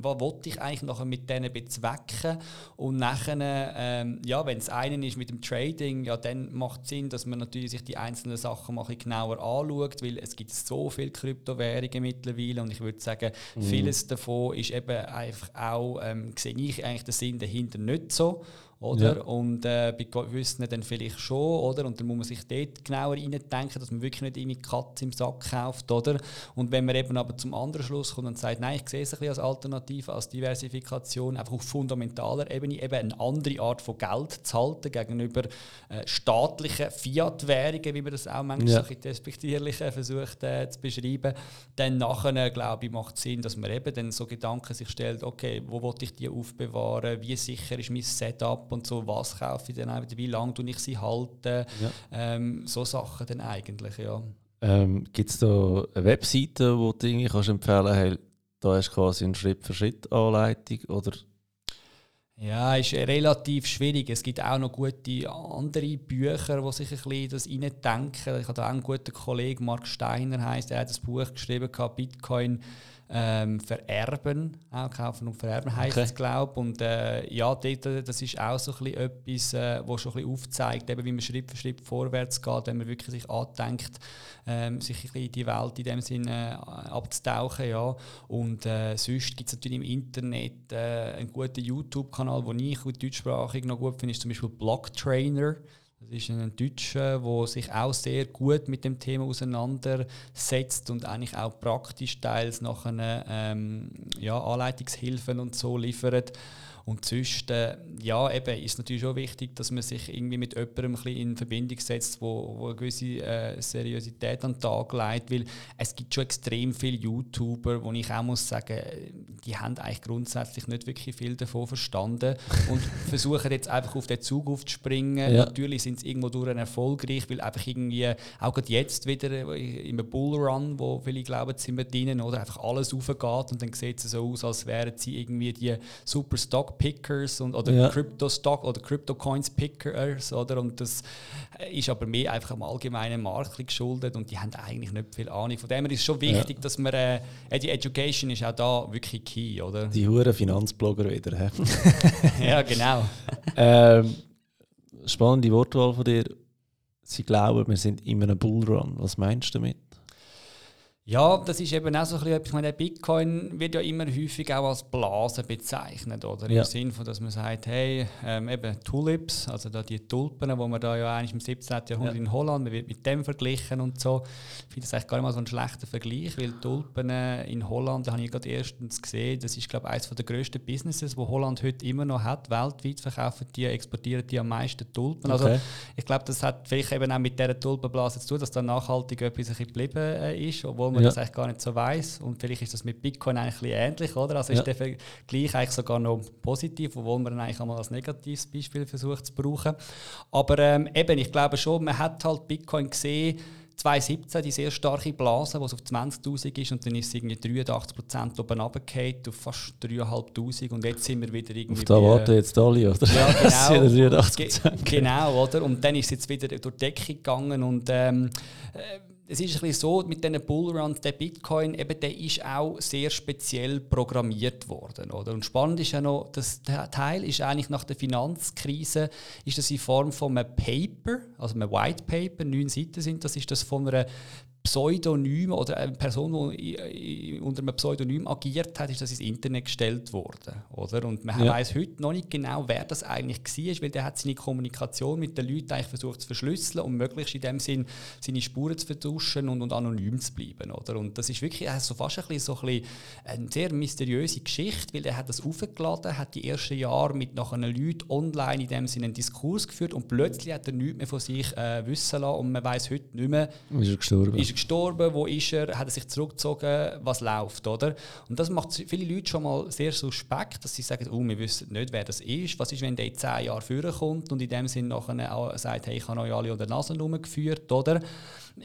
Was wollte ich eigentlich nachher mit denen bezwecken? Und nachher, ähm, ja, wenn es einen ist mit dem Trading, ja, dann macht es Sinn, dass man natürlich sich die einzelnen Sachen mal genauer anschaut, weil es gibt so viele Kryptowährungen mittlerweile und ich würde sagen, mhm. vieles davon ist eben einfach auch, ähm, sehe ich eigentlich den Sinn dahinter nicht so oder? Ja. Und äh, bei gewissen dann vielleicht schon, oder? Und dann muss man sich dort genauer reindenken, dass man wirklich nicht irgendwie Katze im Sack kauft, oder? Und wenn man eben aber zum anderen Schluss kommt und sagt, nein, ich sehe es ein bisschen als Alternative, als Diversifikation, einfach auf fundamentaler Ebene eben eine andere Art von Geld zu halten gegenüber äh, staatlichen Fiat-Währungen, wie man das auch manchmal ja. so ein despektierlich versucht äh, zu beschreiben, dann nachher, glaube ich, macht es Sinn, dass man eben dann so Gedanken sich stellt, okay, wo wollte ich die aufbewahren, wie sicher ist mein Setup, und so, was kaufe ich dann auch wie lange tue ich sie halten, ja. ähm, so Sachen dann eigentlich, ja. Ähm, Gibt es da eine Webseite, wo du irgendwie kannst empfehlen kannst, da hast du quasi eine Schritt-für-Schritt-Anleitung oder ja, ist relativ schwierig. Es gibt auch noch gute andere Bücher, die sich ein bisschen das reindenken. Ich habe da auch einen guten Kollegen, Mark Steiner heißt, er hat das Buch geschrieben, Bitcoin ähm, vererben, auch kaufen und vererben heißt okay. es, glaube Und äh, ja, dort, das ist auch so ein bisschen etwas, äh, was schon ein bisschen aufzeigt, eben, wie man Schritt für Schritt vorwärts geht, wenn man wirklich sich andenkt, ähm, sich ein bisschen in die Welt in dem Sinne äh, abzutauchen. Ja. Und äh, sonst gibt es natürlich im Internet äh, einen guten YouTube-Kanal, den ich deutschsprachig noch gut finde, ist zum Beispiel Block Trainer. Das ist ein Deutscher, der sich auch sehr gut mit dem Thema auseinandersetzt und eigentlich auch praktisch teils nachher ähm, ja, Anleitungshilfen und so liefert. Und sonst, äh, ja, eben ist natürlich schon wichtig, dass man sich irgendwie mit jemandem ein in Verbindung setzt, wo, wo eine gewisse äh, Seriosität an den Tag legt, weil es gibt schon extrem viele YouTuber, wo ich auch muss sagen, die haben eigentlich grundsätzlich nicht wirklich viel davon verstanden und versuchen jetzt einfach auf den Zug aufzuspringen. Ja. Natürlich sind sie irgendwo durch erfolgreich, weil einfach irgendwie, auch gerade jetzt wieder im Bullrun, wo viele glauben, sind wir drinnen, oder einfach alles aufgeht und dann sieht es so aus, als wären sie irgendwie die Super Stock Pickers und, oder ja. Crypto Stock oder Crypto Coins Pickers, oder? Und das ist aber mehr einfach am allgemeinen Markt geschuldet und die haben eigentlich nicht viel Ahnung. Von dem her ist es schon wichtig, ja. dass man, äh, die Education ist auch da wirklich key, oder? Die huren Finanzblogger wieder, ja, genau. ähm, spannende Wortwahl von dir. Sie glauben, wir sind in einem Bullrun. Was meinst du damit? Ja, das ist eben auch so ein bisschen etwas. Meine, Bitcoin wird ja immer häufig auch als Blase bezeichnet, oder? Ja. Im Sinne von, dass man sagt, hey, ähm, eben Tulips, also da die Tulpen, die man da ja eigentlich im 17. Jahrhundert ja. in Holland, man wird mit dem verglichen und so. Ich finde das eigentlich gar nicht mal so ein schlechter Vergleich, weil Tulpen in Holland, da habe ich gerade erstens gesehen, das ist, glaube ich, eines der grössten Businesses, wo Holland heute immer noch hat. Weltweit verkaufen die, exportieren die am meisten Tulpen. Also, okay. Also ich glaube, das hat vielleicht eben auch mit dieser Tulpenblase zu tun, dass da nachhaltig etwas geblieben äh, ist, obwohl man ja. das eigentlich gar nicht so weiß. Und vielleicht ist das mit Bitcoin eigentlich ähnlich, oder? Also ja. ist der Vergleich eigentlich sogar noch positiv, obwohl man eigentlich einmal als negatives Beispiel versucht zu brauchen. Aber ähm, eben, ich glaube schon, man hat halt Bitcoin gesehen, 2017 die sehr starke Blase, die auf 20.000 ist und dann ist es irgendwie 83% oben runtergefallen auf fast 3'500 und jetzt sind wir wieder irgendwie... Auf da warten jetzt alle, oder? Ja, genau. 83%. genau, oder? Und dann ist es jetzt wieder durch die Decke gegangen und ähm, äh, es ist ein bisschen so, mit diesen Bullruns, der Bitcoin, eben, der ist auch sehr speziell programmiert worden. Oder? Und spannend ist ja noch, der Teil ist eigentlich nach der Finanzkrise, ist das in Form von einem Paper, also einem White Paper, neun Seiten sind das, ist das von einer Pseudonym oder eine Person, die unter einem Pseudonym agiert hat, ist das ins Internet gestellt worden. Oder? Und man ja. weiß heute noch nicht genau, wer das eigentlich war, weil der hat seine Kommunikation mit den Leuten eigentlich versucht zu verschlüsseln und möglichst in dem Sinn seine Spuren zu vertuschen und, und anonym zu bleiben. Oder? Und das ist wirklich also fast ein bisschen, so ein bisschen eine sehr mysteriöse Geschichte, weil er hat das aufgeladen, hat die ersten Jahre mit nachher Leuten online in dem Sinne einen Diskurs geführt und plötzlich hat er nichts mehr von sich äh, wissen lassen und man weiß heute nicht mehr, ist er gestorben. Ist gestorben, wo ist er, hat er sich zurückgezogen, was läuft, oder? Und das macht viele Leute schon mal sehr suspekt, dass sie sagen, oh, wir wissen nicht, wer das ist. Was ist, wenn der in zehn Jahren vorkommt und in dem Sinne nachher auch sagt, hey, ich habe euch alle unter die Nase geführt, oder?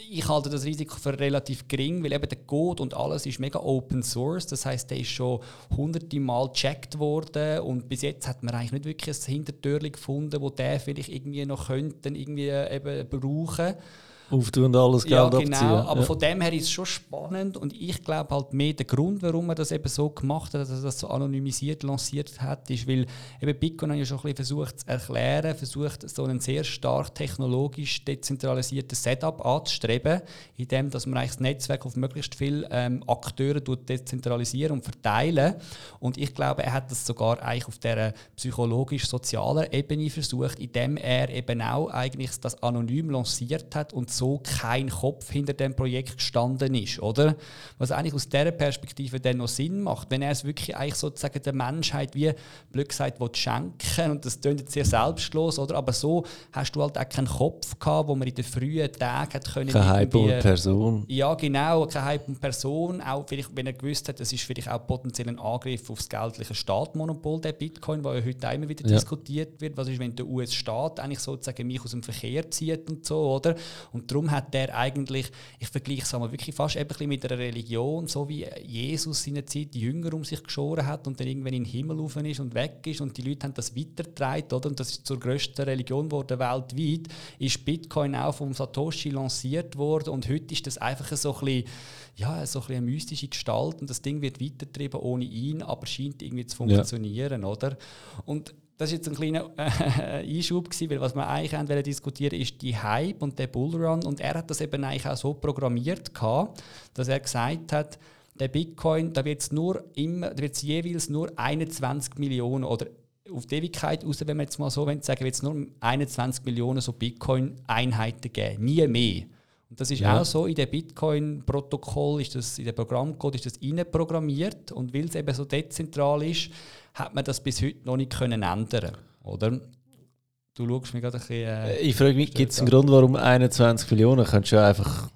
Ich halte das Risiko für relativ gering, weil eben der Code und alles ist mega Open Source. Das heißt, der ist schon hunderte Mal gecheckt worden und bis jetzt hat man eigentlich nicht wirklich ein Hintertürchen gefunden, wo der vielleicht irgendwie noch könnten irgendwie eben brauchen auftun und alles Geld ja, genau, abziehen. Aber ja. von dem her ist es schon spannend und ich glaube halt mehr der Grund, warum er das eben so gemacht hat, dass er das so anonymisiert lanciert hat, ist, weil eben Bitcoin hat ja schon ein bisschen versucht zu erklären, versucht so einen sehr stark technologisch dezentralisierten Setup anzustreben, indem dass man eigentlich das Netzwerk auf möglichst viele ähm, Akteure dezentralisieren und verteilen. Und ich glaube, er hat das sogar eigentlich auf der psychologisch-sozialen Ebene versucht, indem er eben auch eigentlich das anonym lanciert hat und so kein Kopf hinter dem Projekt gestanden ist, oder? Was eigentlich aus dieser Perspektive dann noch Sinn macht, wenn er es wirklich eigentlich sozusagen der Menschheit wie blöd gesagt will schenken und das klingt jetzt sehr selbstlos, oder? Aber so hast du halt auch keinen Kopf gehabt, wo man in den frühen Tagen hat können. Keine Hype Person. Ja, genau, keine Hype Person. Auch vielleicht, wenn er gewusst hat, das ist vielleicht auch potenziell ein Angriff auf das geldliche Staatmonopol der Bitcoin, wo ja heute immer wieder ja. diskutiert wird. Was ist, wenn der US-Staat eigentlich sozusagen mich aus dem Verkehr zieht und so, oder? Und darum hat der eigentlich, ich vergleiche es einmal wirklich fast ein mit einer Religion, so wie Jesus in der Zeit die Jünger um sich geschoren hat und dann irgendwann in den Himmel rauf ist und weg ist und die Leute haben das weitergetragen, oder? Und das ist zur grössten Religion geworden weltweit. Ist Bitcoin auch vom Satoshi lanciert worden und heute ist das einfach so ein bisschen, ja, so ein bisschen eine mystische Gestalt und das Ding wird weitergetrieben ohne ihn, aber scheint irgendwie zu funktionieren, ja. oder? Und das war jetzt ein kleiner äh, Einschub, gewesen, weil was wir eigentlich haben diskutieren ist die Hype und der Bullrun. Und er hat das eben eigentlich auch so programmiert, gehabt, dass er gesagt hat, der Bitcoin, da wird es nur immer, da wird's jeweils nur 21 Millionen oder auf die Ewigkeit raus, wenn wir jetzt mal so sagen, wird es nur 21 Millionen so Bitcoin-Einheiten geben, nie mehr. Und das ist ja. auch so, in dem Bitcoin-Protokoll, ist das, in dem Programmcode ist das programmiert und weil es eben so dezentral ist, hat man das bis heute noch nicht können ändern oder? Du schaust mir gerade ein bisschen... Äh, ich frage mich, gibt es einen Grund, warum 21 Millionen? Könntest du ja einfach...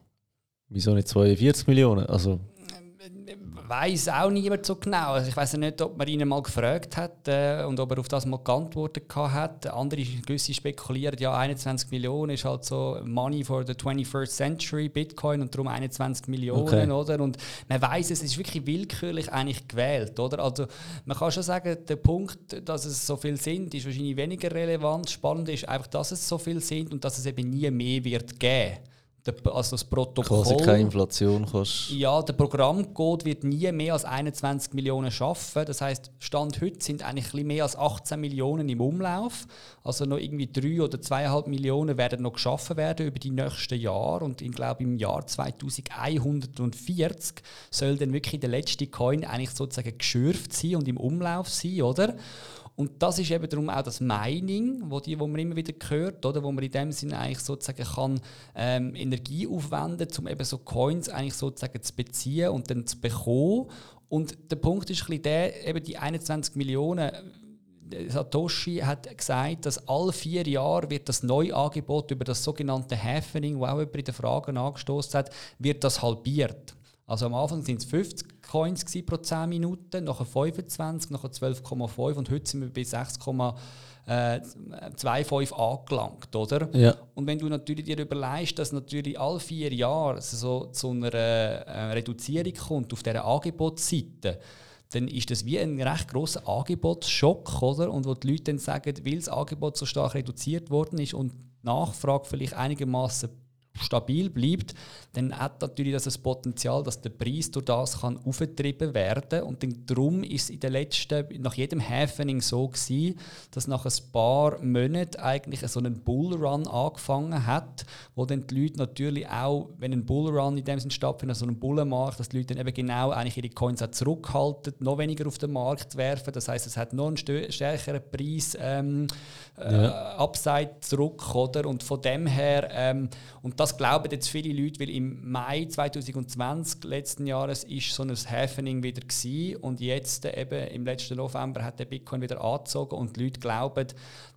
Wieso nicht 42 Millionen? Also weiß auch niemand so genau. Also ich weiß nicht, ob man ihn mal gefragt hat äh, und ob er auf das mal geantwortet hat. Andere gewisse spekulieren, ja 21 Millionen ist halt so Money for the 21st Century, Bitcoin und darum 21 Millionen, okay. oder? Und man weiß es ist wirklich willkürlich eigentlich gewählt, oder? Also man kann schon sagen, der Punkt, dass es so viel sind, ist wahrscheinlich weniger relevant. Spannend ist einfach, dass es so viel sind und dass es eben nie mehr wird geben also das Protokoll. Quasi keine Inflation kannst. Ja, der Programmcode wird nie mehr als 21 Millionen schaffen. Das heißt, Stand heute sind eigentlich ein mehr als 18 Millionen im Umlauf. Also noch irgendwie drei oder zweieinhalb Millionen werden noch geschaffen werden über die nächsten Jahre. Und ich glaube, im Jahr 2140 soll dann wirklich der letzte Coin eigentlich sozusagen geschürft sein und im Umlauf sein, oder? Und das ist eben darum auch das Mining, wo, die, wo man immer wieder hört, oder, wo man in dem Sinne eigentlich sozusagen kann, ähm, Energie aufwenden um eben so Coins eigentlich sozusagen zu beziehen und dann zu bekommen. Und der Punkt ist ein der, eben die 21 Millionen, äh, Satoshi hat gesagt, dass alle vier Jahre wird das neue Angebot über das sogenannte Happening, wo auch jemand in den Fragen angestoßen hat, wird das halbiert. Also am Anfang sind es 50 Coins pro 10 Minuten, nachher 25, nachher 12,5 und heute sind wir bei 6,25 angelangt, oder? Ja. Und wenn du natürlich dir überlegst, dass natürlich alle vier Jahre so zu einer äh, Reduzierung kommt auf dieser Angebotsseite, dann ist das wie ein recht großer Angebotsschock, oder? Und wo die Leute dann sagen, weil das Angebot so stark reduziert worden ist und die Nachfrage vielleicht einigermaßen stabil bleibt, dann hat natürlich das, das Potenzial, dass der Preis durch das kann aufgetrieben werden und darum ist es in den letzten, nach jedem Happening so gewesen, dass nach ein paar Monaten eigentlich so ein Bullrun angefangen hat, wo dann die Leute natürlich auch, wenn ein Bullrun in dem Sinne stattfindet, so ein Bullenmarkt, dass die Leute dann eben genau eigentlich ihre Coins auch zurückhalten, noch weniger auf den Markt werfen, das heißt, es hat noch einen stärkeren Preis ähm, äh, ja. Upside zurück, oder? Und von dem her, ähm, und das glauben jetzt viele Leute, weil im Mai 2020 letzten Jahres ist so ein Happening wieder gewesen, und jetzt eben im letzten November hat der Bitcoin wieder angezogen und die Leute glauben,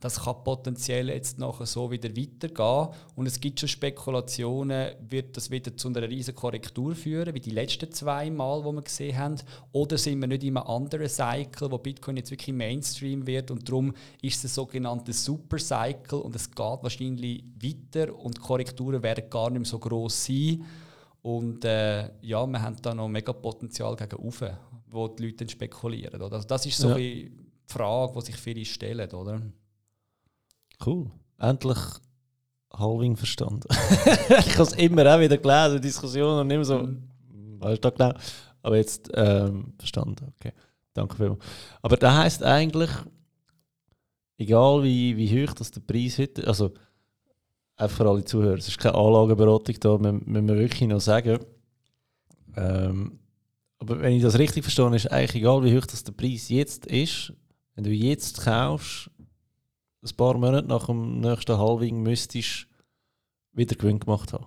das kann potenziell jetzt nachher so wieder weitergehen. Und es gibt schon Spekulationen, wird das wieder zu einer riesen Korrektur führen, wie die letzten zwei Mal, wo wir gesehen haben, oder sind wir nicht in einem anderen Cycle, wo Bitcoin jetzt wirklich Mainstream wird und darum ist es ein sogenanntes Supercycle und es geht wahrscheinlich weiter und Korrekturen werden gar nicht mehr so groß sein und äh, ja, wir haben da noch mega Potenzial gegen oben, wo die Leute spekulieren. Oder? Also das ist so ja. die Frage, die sich viele stellen, oder? Cool. Endlich Halving verstanden. ich habe es immer auch wieder gelesen, Diskussionen und immer so, mhm. weißt du genau? Aber jetzt ähm, verstanden, okay. Danke vielmals. Aber das heisst eigentlich, egal wie, wie hoch das der Preis heute, also auch für alle Zuhörer, es ist keine Anlageberatung da, müssen wir wirklich noch sagen. Ähm, aber wenn ich das richtig verstehe, ist eigentlich egal, wie hoch das der Preis jetzt ist, wenn du jetzt kaufst, ein paar Monate nach dem nächsten Halving müsstest wieder Gewinn gemacht haben.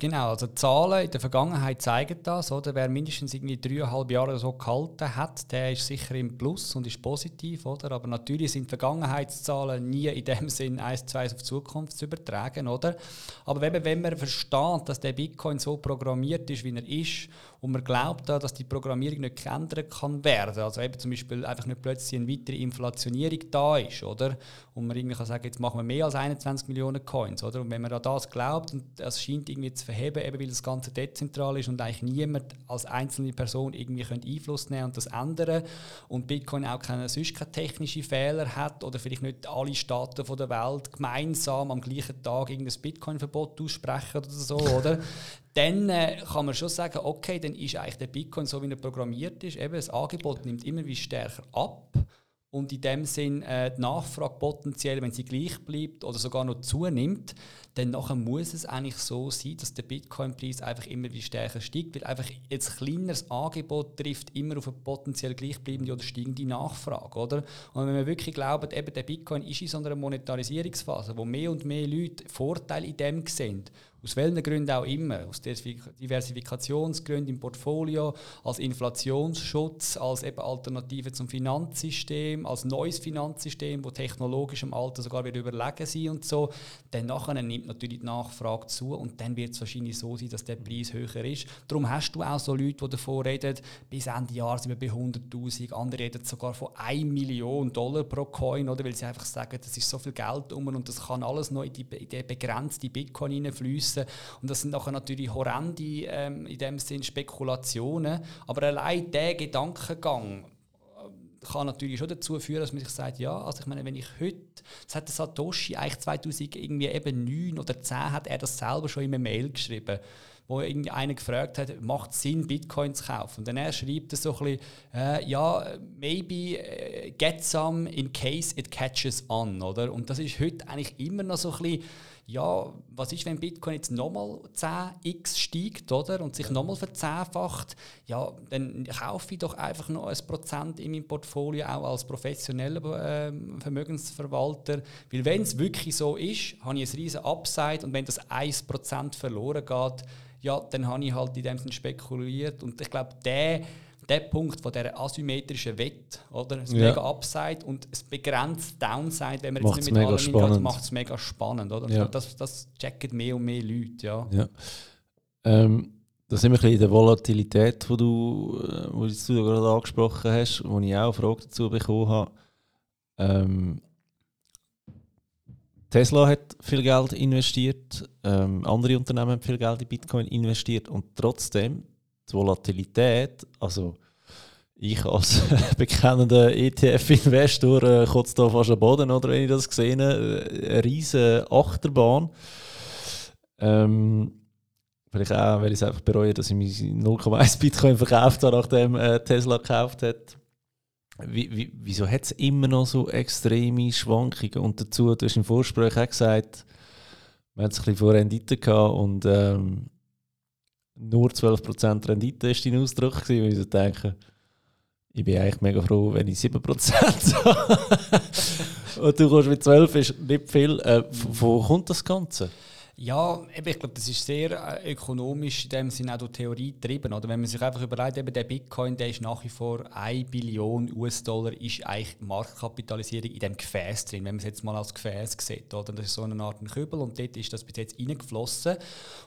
Genau, also Zahlen in der Vergangenheit zeigen das. Oder? Wer mindestens irgendwie dreieinhalb Jahre so gehalten hat, der ist sicher im Plus und ist positiv. Oder? Aber natürlich sind Vergangenheitszahlen nie in dem Sinn eins zu eins auf Zukunft zu übertragen. Oder? Aber eben, wenn man versteht, dass der Bitcoin so programmiert ist, wie er ist, und man glaubt da, dass die Programmierung nicht geändert kann werden, also eben zum Beispiel einfach nicht plötzlich eine weitere Inflationierung da ist, oder? Und man irgendwie kann sagen, jetzt machen wir mehr als 21 Millionen Coins, oder? Und wenn man an das glaubt und es scheint irgendwie zu verheben, eben weil das Ganze dezentral ist und eigentlich niemand als einzelne Person irgendwie Einfluss nehmen und das ändern und Bitcoin auch keine, sonst keine technischen Fehler hat oder vielleicht nicht alle Staaten der Welt gemeinsam am gleichen Tag irgendein Bitcoin-Verbot aussprechen oder so, oder? Dann äh, kann man schon sagen, okay, dann ist eigentlich der Bitcoin so, wie er programmiert ist. Eben, das Angebot nimmt immer wie stärker ab und in dem Sinn äh, die Nachfrage potenziell, wenn sie gleich bleibt oder sogar noch zunimmt, dann nachher muss es eigentlich so sein, dass der Bitcoin-Preis einfach immer wie stärker steigt, weil einfach jetzt kleineres Angebot trifft immer auf eine potenziell gleichbleibende oder steigende Nachfrage, oder? Und wenn wir wirklich glauben, eben der Bitcoin ist in so einer Monetarisierungsphase, wo mehr und mehr Leute Vorteile in dem sehen Aus welchen Gründen auch immer. Aus Diversifikationsgründen im Portfolio, als Inflationsschutz, als eben Alternative zum Finanzsystem, als neues Finanzsystem, das technologisch im Alter sogar wieder überlegen sein und so. Dann nachher nimmt natürlich die Nachfrage zu und dann wird es wahrscheinlich so sein, dass der Preis höher ist. Darum hast du auch so Leute, die davon reden, bis Ende Jahr sind wir bei 100'000, andere reden sogar von 1 Million Dollar pro Coin, oder? weil sie einfach sagen, das ist so viel Geld um und das kann alles noch in die, in die begrenzte Bitcoin hineinfließen. Und das sind nachher natürlich horrende ähm, in dem Sinn Spekulationen. Aber allein der Gedankengang äh, kann natürlich schon dazu führen, dass man sich sagt, ja, also ich meine, wenn ich heute, das hat der Satoshi eigentlich 2009 oder 10 hat er das selber schon in einer Mail geschrieben, wo irgendwie einer gefragt hat, macht es Sinn, Bitcoin zu kaufen? Und dann er schreibt er so ein bisschen, äh, ja, maybe uh, get some in case it catches on, oder? Und das ist heute eigentlich immer noch so ein bisschen, ja, was ist, wenn Bitcoin jetzt nochmal 10x steigt, oder? Und sich nochmal verzehnfacht, ja, dann kaufe ich doch einfach noch ein Prozent in meinem Portfolio, auch als professioneller äh, Vermögensverwalter. Weil wenn es wirklich so ist, habe ich ein riesen Upside und wenn das 1% verloren geht, ja, dann habe ich halt in dem Sinne spekuliert. Und ich glaube, der, der Punkt von dieser asymmetrischen Wette, oder? Das ja. mega Upside und es begrenzt Downside, wenn man jetzt nicht mit allem hingeht, macht es mega spannend, oder? Ja. Das, das checken mehr und mehr Leute, ja. ja. Ähm, da sind wir ein in der Volatilität, die du, äh, wo du gerade angesprochen hast, wo ich auch eine Frage dazu bekommen habe. Ähm, Tesla hat viel Geld investiert, ähm, andere Unternehmen haben viel Geld in Bitcoin investiert und trotzdem die Volatilität, also ich als bekennender ETF-Investor äh, kotze da fast am Boden, oder, wenn ich das sehe, äh, eine riesige Achterbahn. Ähm, vielleicht auch, weil ich es einfach bereue, dass ich mich 0,1 Bitcoin verkauft habe, nachdem äh, Tesla gekauft hat. Wie, wie, wieso hat es immer noch so extreme Schwankungen? Und dazu, du hast im Vorgespräch auch gesagt, wir hatten ein bisschen von Rendite gehabt und ähm, nur 12% Rendite war dein Ausdruck. Gewesen, und ich so denke, ich bin eigentlich mega froh, wenn ich 7% habe. und du kommst mit 12, ist nicht viel. Äh, wo kommt das Ganze? Ja, ich glaube, das ist sehr äh, ökonomisch in dem Sinne auch durch Theorie getrieben. Oder wenn man sich einfach überlegt, eben der Bitcoin, der ist nach wie vor 1 Billion US-Dollar, ist eigentlich Marktkapitalisierung in dem Gefäß drin, wenn man es jetzt mal als Gefäß sieht. Oder? Das ist so eine Art Kübel und dort ist das bis jetzt reingeflossen.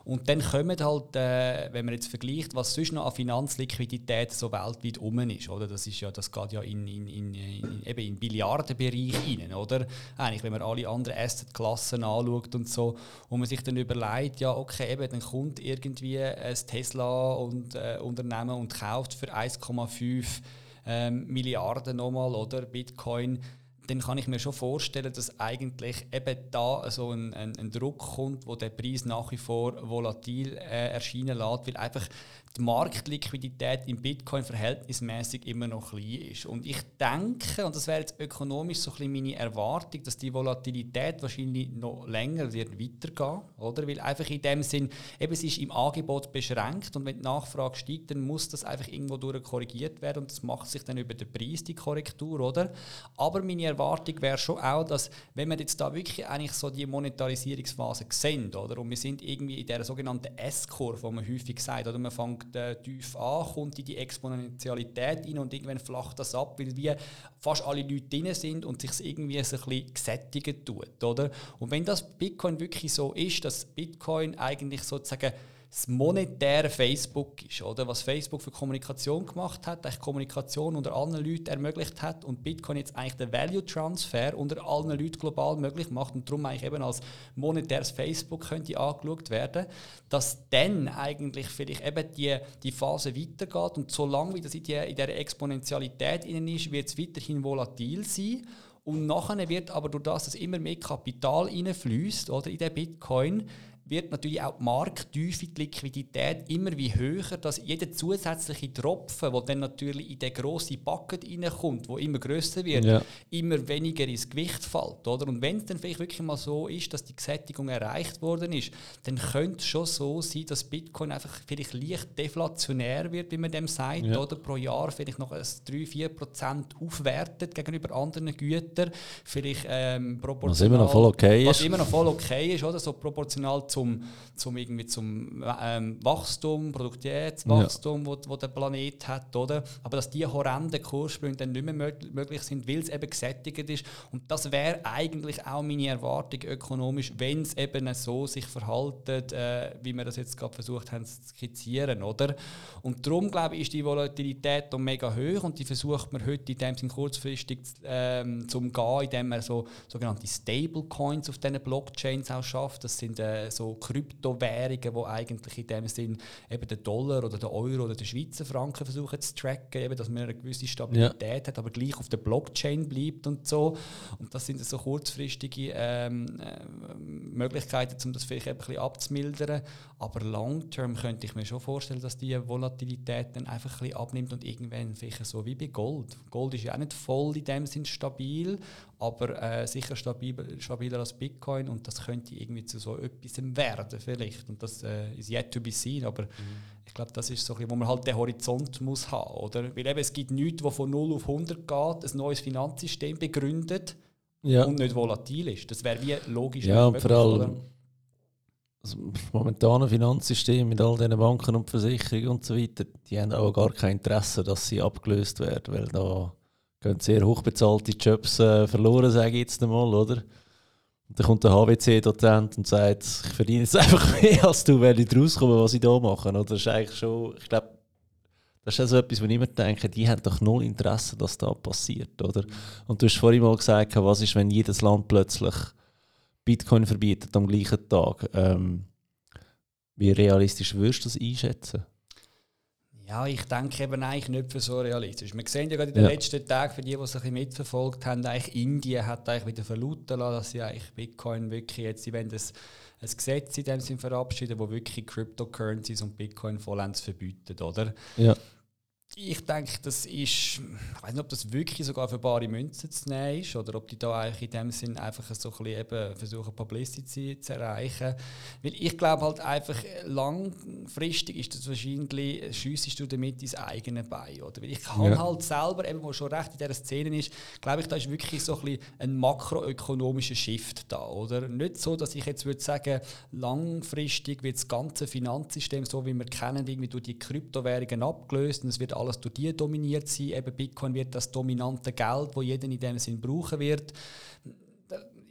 Und dann kommen halt, äh, wenn man jetzt vergleicht, was sonst noch an Finanzliquidität so weltweit um ist. Oder? Das, ist ja, das geht ja in, in, in, in, eben in Billiardenbereich rein. Oder? Eigentlich, wenn man alle anderen Assetklassen anschaut und so, und man sich dann überlegt, ja, okay, eben, dann kommt irgendwie ein Tesla und äh, Unternehmen und kauft für 1,5 ähm, Milliarden nochmal oder Bitcoin, dann kann ich mir schon vorstellen, dass eigentlich eben da so ein, ein, ein Druck kommt, wo der Preis nach wie vor volatil äh, erscheinen lässt, weil einfach die Marktliquidität im Bitcoin verhältnismäßig immer noch klein ist. Und ich denke, und das wäre jetzt ökonomisch so ein bisschen meine Erwartung, dass die Volatilität wahrscheinlich noch länger wird weitergehen, oder? Weil einfach in dem Sinn, eben es ist im Angebot beschränkt und wenn die Nachfrage steigt, dann muss das einfach irgendwo durch korrigiert werden und das macht sich dann über den Preis die Korrektur, oder? Aber meine Erwartung wäre schon auch, dass wenn wir jetzt da wirklich eigentlich so die Monetarisierungsphase sehen, oder? Und wir sind irgendwie in der sogenannten S-Kurve, wo man häufig sagt, oder? Man fängt fängt äh, tief an, kommt in die Exponentialität rein und irgendwann flacht das ab, weil wie fast alle Leute drin sind und sich irgendwie ein bisschen gesättigt tut. Oder? Und wenn das Bitcoin wirklich so ist, dass Bitcoin eigentlich sozusagen das monetäre Facebook ist, oder? Was Facebook für Kommunikation gemacht hat, eigentlich Kommunikation unter allen Leuten ermöglicht hat und Bitcoin jetzt eigentlich den Value Transfer unter allen Leuten global möglich macht und darum eigentlich eben als monetäres Facebook könnte angeschaut werden, dass dann eigentlich vielleicht eben die, die Phase weitergeht und solange wie das in, die, in dieser Exponentialität innen ist, wird es weiterhin volatil sein und nachher wird aber durch das, dass immer mehr Kapital oder in den Bitcoin, wird natürlich auch die Markttiefe, die Liquidität immer wie höher, dass jeder zusätzliche Tropfen, der dann natürlich in den grossen Bucket reinkommt, wo immer größer wird, ja. immer weniger ins Gewicht fällt. Oder? Und wenn es dann vielleicht wirklich mal so ist, dass die Gesättigung erreicht worden ist, dann könnte es schon so sein, dass Bitcoin einfach vielleicht leicht deflationär wird, wie man dem sagt, ja. oder pro Jahr vielleicht noch 3-4% aufwertet gegenüber anderen Gütern, vielleicht ähm, proportional... Was immer noch voll okay ist. Was immer noch voll okay ist, oder? so proportional zu zum, zum, irgendwie zum ähm, Wachstum, Produktivitätswachstum, ja. wo, wo der Planet hat, oder? Aber dass die horrenden Kurssprünge dann nicht mehr möglich sind, weil es eben gesättigt ist. Und das wäre eigentlich auch meine Erwartung ökonomisch, wenn es eben so sich verhaltet, äh, wie wir das jetzt gerade versucht haben zu skizzieren, oder? Und darum, glaube ich, ist die Volatilität da mega hoch und die versucht man heute in dem Sinn kurzfristig ähm, zu umgehen, indem man so sogenannte Stablecoins auf diesen Blockchains auch schafft. Das sind äh, so Kryptowährungen, die eigentlich in dem Sinn eben den Dollar oder den Euro oder den Schweizer Franken versuchen zu tracken, eben, dass man eine gewisse Stabilität ja. hat, aber gleich auf der Blockchain bleibt und so. Und das sind so kurzfristige ähm, äh, Möglichkeiten, um das vielleicht ein bisschen abzumildern. Aber long-term könnte ich mir schon vorstellen, dass die Volatilität dann einfach ein bisschen abnimmt und irgendwann vielleicht so wie bei Gold. Gold ist ja auch nicht voll in dem Sinn stabil, aber äh, sicher stabil, stabiler als Bitcoin und das könnte irgendwie zu so etwas werden vielleicht. Und das äh, ist yet to be seen, aber mhm. ich glaube, das ist so ein bisschen, wo man halt den Horizont muss haben, oder? Weil eben, es gibt nichts, was von 0 auf 100 geht, ein neues Finanzsystem begründet ja. und nicht volatil ist. Das wäre wie logisch. Ja, und vor allem das momentane Finanzsystem mit all diesen Banken und Versicherungen und so weiter, die haben auch gar kein Interesse, dass sie abgelöst werden, weil da gehen sehr hochbezahlte Jobs äh, verloren, sage ich jetzt einmal, oder? Und dann kommt der HWC-Dozent und sagt, ich verdiene jetzt einfach mehr als du, weil ich rauskommen, was ich da mache. Oder? Das ist eigentlich schon, ich glaube, das ist also etwas, wo ich immer denke, die haben doch null Interesse, dass das passiert, oder? Und du hast vorhin mal gesagt, was ist, wenn jedes Land plötzlich Bitcoin verbietet am gleichen Tag? Ähm, wie realistisch würdest du das einschätzen? Ja, ich denke eben eigentlich nicht für so realistisch. Wir sehen ja gerade in den ja. letzten Tagen, für die, die es ein bisschen mitverfolgt haben, eigentlich Indien hat eigentlich wieder verlauten lassen, dass sie eigentlich Bitcoin wirklich jetzt, sie wollen das, ein Gesetz in dem Sinn verabschieden, wo wirklich Cryptocurrencies und Bitcoin vollends verbietet, oder? Ja ich denke, das ist, ich weiß nicht, ob das wirklich sogar für bare Münzen zu nehmen ist oder ob die da eigentlich in dem Sinn einfach so ein bisschen eben versuchen, Publicity zu erreichen. Weil ich glaube halt einfach, langfristig ist das wahrscheinlich, schiessest du damit ins eigene Bein, oder? Weil ich kann ja. halt selber, eben, wo schon recht in dieser Szene ist, glaube ich, da ist wirklich so ein bisschen ein makroökonomischer Shift da, oder? Nicht so, dass ich jetzt würde sagen, langfristig wird das ganze Finanzsystem, so wie wir kennen, irgendwie durch die Kryptowährungen abgelöst und es wird alles durch die dominiert sein. Eben Bitcoin wird das dominante Geld, wo jeder in dem Sinn brauchen wird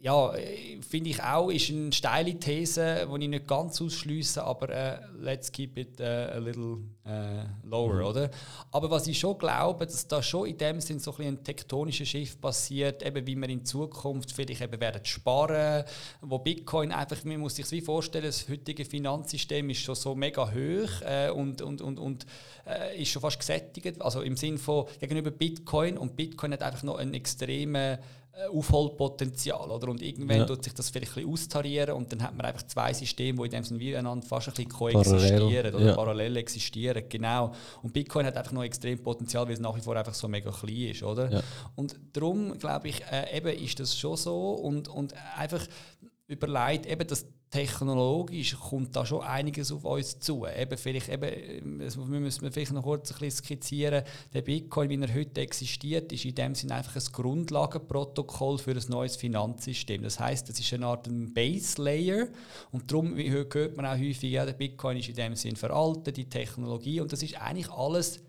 ja, finde ich auch, ist eine steile These, die ich nicht ganz ausschließe, aber äh, let's keep it uh, a little uh, lower, mhm. oder? Aber was ich schon glaube, dass da schon in dem Sinn so ein, ein tektonischer Schiff passiert, eben wie wir in Zukunft vielleicht eben werden sparen, wo Bitcoin einfach, man muss sich wie vorstellen, das heutige Finanzsystem ist schon so mega hoch äh, und, und, und, und äh, ist schon fast gesättigt, also im Sinn von gegenüber Bitcoin und Bitcoin hat einfach noch einen extremen äh, Aufholpotenzial. Oder? Und irgendwann ja. tut sich das vielleicht ein bisschen austarieren und dann hat man einfach zwei Systeme, die in dem Sinne wie einander fast ein bisschen koexistieren parallel. oder ja. parallel existieren. Genau. Und Bitcoin hat einfach noch extrem Potenzial, weil es nach wie vor einfach so mega klein ist. Oder? Ja. Und darum glaube ich, äh, eben ist das schon so und, und einfach überlegt, eben das technologisch kommt da schon einiges auf uns zu. Eben vielleicht, eben, das müssen wir vielleicht noch kurz ein bisschen skizzieren. Der Bitcoin, wie er heute existiert, ist in dem Sinne einfach ein Grundlagenprotokoll für ein neues Finanzsystem. Das heißt, es ist eine Art Base Layer und darum wie hört man auch häufig, ja, der Bitcoin ist in dem Sinne veraltet, die Technologie und das ist eigentlich alles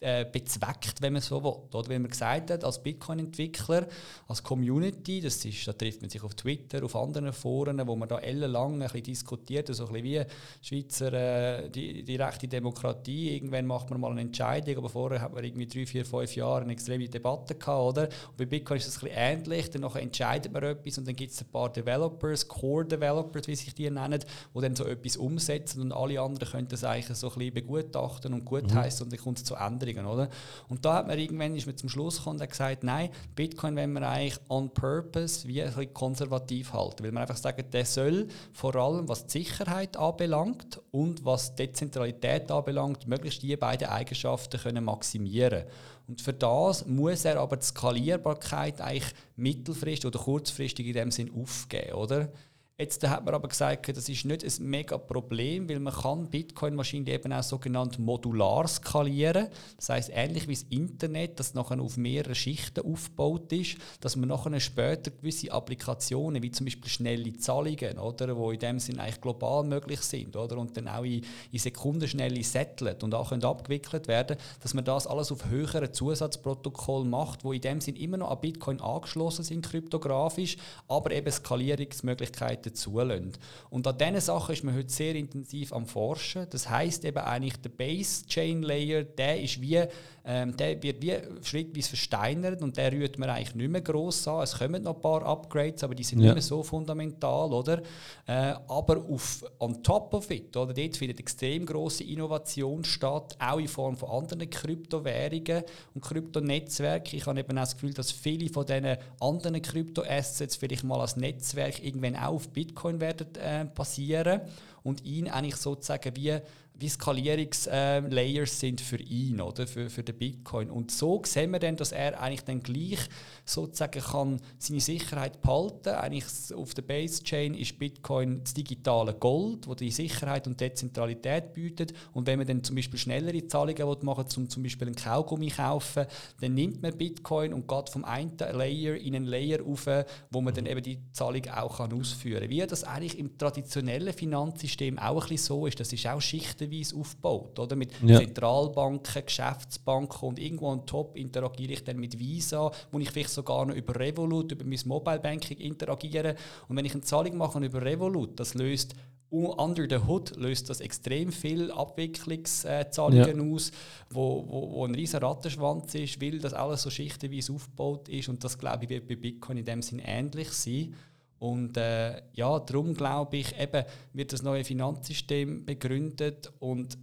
äh, bezweckt, wenn man so will. Oder wenn man gesagt hat, als Bitcoin-Entwickler, als Community, das ist, da trifft man sich auf Twitter, auf anderen Foren, wo man da ellenlang ein bisschen diskutiert, so ein bisschen wie Schweizer äh, die, die rechte Demokratie. Irgendwann macht man mal eine Entscheidung, aber vorher hat man irgendwie drei, vier, fünf Jahre eine extreme Debatte gehabt, oder? Und bei Bitcoin ist das ein bisschen ähnlich. Dann entscheidet man etwas und dann gibt es ein paar Developers, Core Developers, wie sich die nennen, die dann so etwas umsetzen und alle anderen können das eigentlich so ein bisschen begutachten und gutheißen mhm. und dann kommt es zu Änderungen. Änderungen, oder? Und da hat man irgendwann ist man zum Schluss gekommen und gesagt, nein, Bitcoin wenn man eigentlich on purpose wie ein bisschen konservativ halten, weil man einfach sagt, der soll vor allem was die Sicherheit anbelangt und was Dezentralität anbelangt, möglichst die beiden Eigenschaften können maximieren. Und für das muss er aber die Skalierbarkeit eigentlich mittelfristig oder kurzfristig in dem Sinn aufgeben, oder? Jetzt hat man aber gesagt, das ist nicht ein mega Problem, weil man kann Bitcoin-Maschinen eben auch sogenannt modular skalieren. Das heißt ähnlich wie das Internet, das nachher auf mehrere Schichten aufgebaut ist, dass man nachher später gewisse Applikationen, wie zum Beispiel schnelle Zahlungen, oder, wo in dem Sinne eigentlich global möglich sind, oder, und dann auch in, in Sekundenschnelle settelt und auch abgewickelt werden, dass man das alles auf höheren Zusatzprotokoll macht, wo in dem Sinne immer noch an Bitcoin angeschlossen sind kryptografisch, aber eben Skalierungsmöglichkeiten Möglichkeiten zulassen. Und an diesen Sachen ist man heute sehr intensiv am Forschen. Das heißt eben eigentlich, der Base Chain Layer, der ist wie, ähm, der wird wie schrittweise versteinert und der rührt man eigentlich nicht mehr gross an. Es kommen noch ein paar Upgrades, aber die sind ja. nicht mehr so fundamental, oder? Äh, aber auf, on top of it, oder? Dort findet extrem große Innovation statt, auch in Form von anderen Kryptowährungen und Kryptonetzwerken. Ich habe eben auch das Gefühl, dass viele von diesen anderen Kryptoassets vielleicht mal als Netzwerk irgendwann auch auf Bitcoin werden äh, passieren und ihn eigentlich sozusagen wie wie Skalierungslayers äh, sind für ihn, oder? Für, für den Bitcoin. Und so sehen wir dann, dass er eigentlich dann gleich sozusagen kann seine Sicherheit behalten. Eigentlich auf der Base Chain ist Bitcoin das digitale Gold, wo die Sicherheit und Dezentralität bietet. Und wenn man dann zum Beispiel schnellere Zahlungen machen will, um zum Beispiel einen Kaugummi kaufen, dann nimmt man Bitcoin und geht vom einen Layer in einen Layer auf, wo man dann eben die Zahlung auch kann ausführen kann. Wie das eigentlich im traditionellen Finanzsystem auch ein bisschen so ist, das ist auch schichtenweise aufgebaut, oder? Mit ja. Zentralbanken, Geschäftsbanken und irgendwo on top interagiere ich dann mit Visa, wo ich vielleicht sogar noch über Revolut, über mein Mobile Banking interagieren. Und wenn ich eine Zahlung mache über Revolut, das löst under the hood löst das extrem viel Abwicklungszahlungen ja. aus, wo, wo, wo ein riesiger Rattenschwanz ist, weil das alles so schichtenweise aufgebaut ist und das glaube ich wird bei Bitcoin in dem Sinn ähnlich sein. Und äh, ja, darum glaube ich, eben wird das neue Finanzsystem begründet und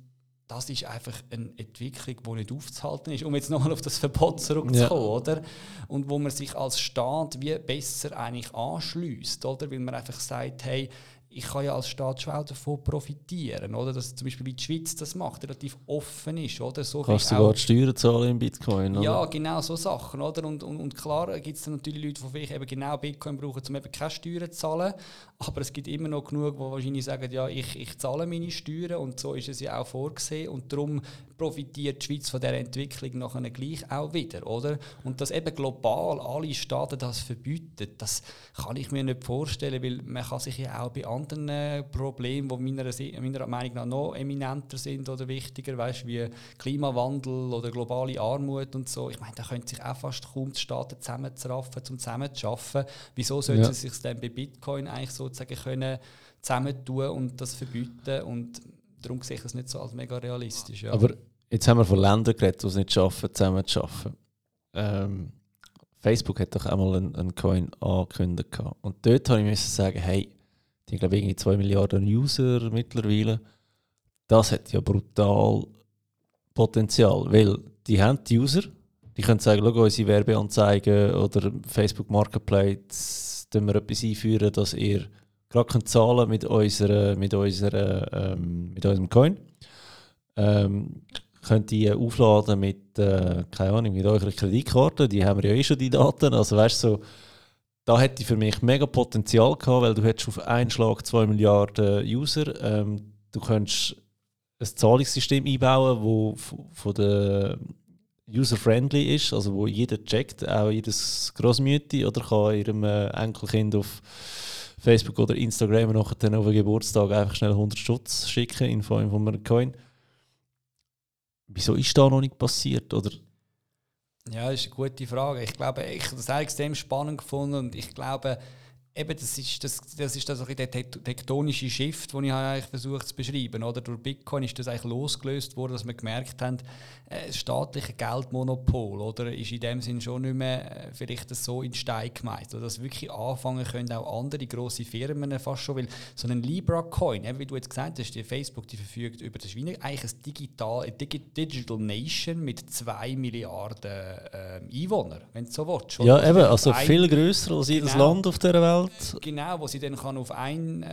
das ist einfach eine Entwicklung, die nicht aufzuhalten ist, um jetzt nochmal auf das Verbot zurückzukommen, ja. oder? Und wo man sich als Staat wie besser eigentlich anschließt, oder? Weil man einfach sagt, hey, ich kann ja als Staat auch davon profitieren, oder? Dass zum Beispiel wie die Schweiz das macht, relativ offen ist, oder? So Kannst du sogar Steuern zahlen in Bitcoin, oder? Ja, genau, so Sachen, oder? Und, und, und klar gibt es natürlich Leute, die vielleicht eben genau Bitcoin brauchen, um eben keine Steuern zu zahlen, aber es gibt immer noch genug, die wahrscheinlich sagen, ja, ich, ich zahle meine Steuern und so ist es ja auch vorgesehen und darum profitiert die Schweiz von dieser Entwicklung nachher gleich auch wieder, oder? Und dass eben global alle Staaten das verbieten, das kann ich mir nicht vorstellen, weil man kann sich ja auch bei anderen Problemen, die meiner, meiner Meinung nach noch eminenter sind oder wichtiger, weißt, wie Klimawandel oder globale Armut und so, ich meine, da können sich auch fast kaum die Staaten zusammenzuraffen, um zusammenzuschaffen. Wieso sollten ja. sie sich dann bei Bitcoin eigentlich sozusagen können zusammentun und das verbieten und darum sehe ich das nicht so als mega realistisch. Ja. Aber jetzt haben wir von Ländern geredet, die es nicht schaffen, zusammen zu arbeiten. Ähm, Facebook hat doch einmal einen, einen Coin angekündigt. Und dort habe ich sagen, hey, die glaube irgendwie 2 Milliarden User mittlerweile. Das hat ja brutal Potenzial, weil die haben die User, die können sagen, schau, unsere Werbeanzeigen oder Facebook Marketplace, da wir etwas einführen, dass ihr gerade zahlen mit, unserer, mit, unserer, ähm, mit unserem Coin. Ähm, könnt ihr aufladen mit, äh, keine Ahnung, mit eurer Kreditkarte, die haben wir ja eh schon die Daten, also weißt so, da hätte für mich mega Potenzial gehabt, weil du hättest auf einen Schlag 2 Milliarden User, ähm, du könntest ein Zahlungssystem einbauen, das von der user-friendly ist, also wo jeder checkt, auch jedes Großmütti oder kann ihrem äh, Enkelkind auf Facebook oder Instagram nachher dann auf den Geburtstag einfach schnell 100 Stutz schicken in Form von einem Coin. Wieso ist das noch nicht passiert? Oder? Ja, das ist eine gute Frage. Ich glaube, ich habe das extrem spannend gefunden und ich glaube, eben, das ist das, das, ist das der tektonische Shift, den ich eigentlich versucht zu beschreiben. Oder? Durch Bitcoin ist das eigentlich losgelöst worden, dass wir gemerkt haben, äh, das staatliche Geldmonopol oder, ist in dem Sinn schon nicht mehr äh, vielleicht so in Stein gemeißelt. Dass wirklich anfangen können auch andere grosse Firmen fast schon, weil so ein Libra-Coin, wie du jetzt gesagt hast, die Facebook, die verfügt über das ist eigentlich ein Digital, eine Digital Nation mit 2 Milliarden äh, Einwohnern, wenn du so willst. Ja, eben, also viel grösser als jedes genau. Land auf der Welt. Genau, wo sie dann kann auf ein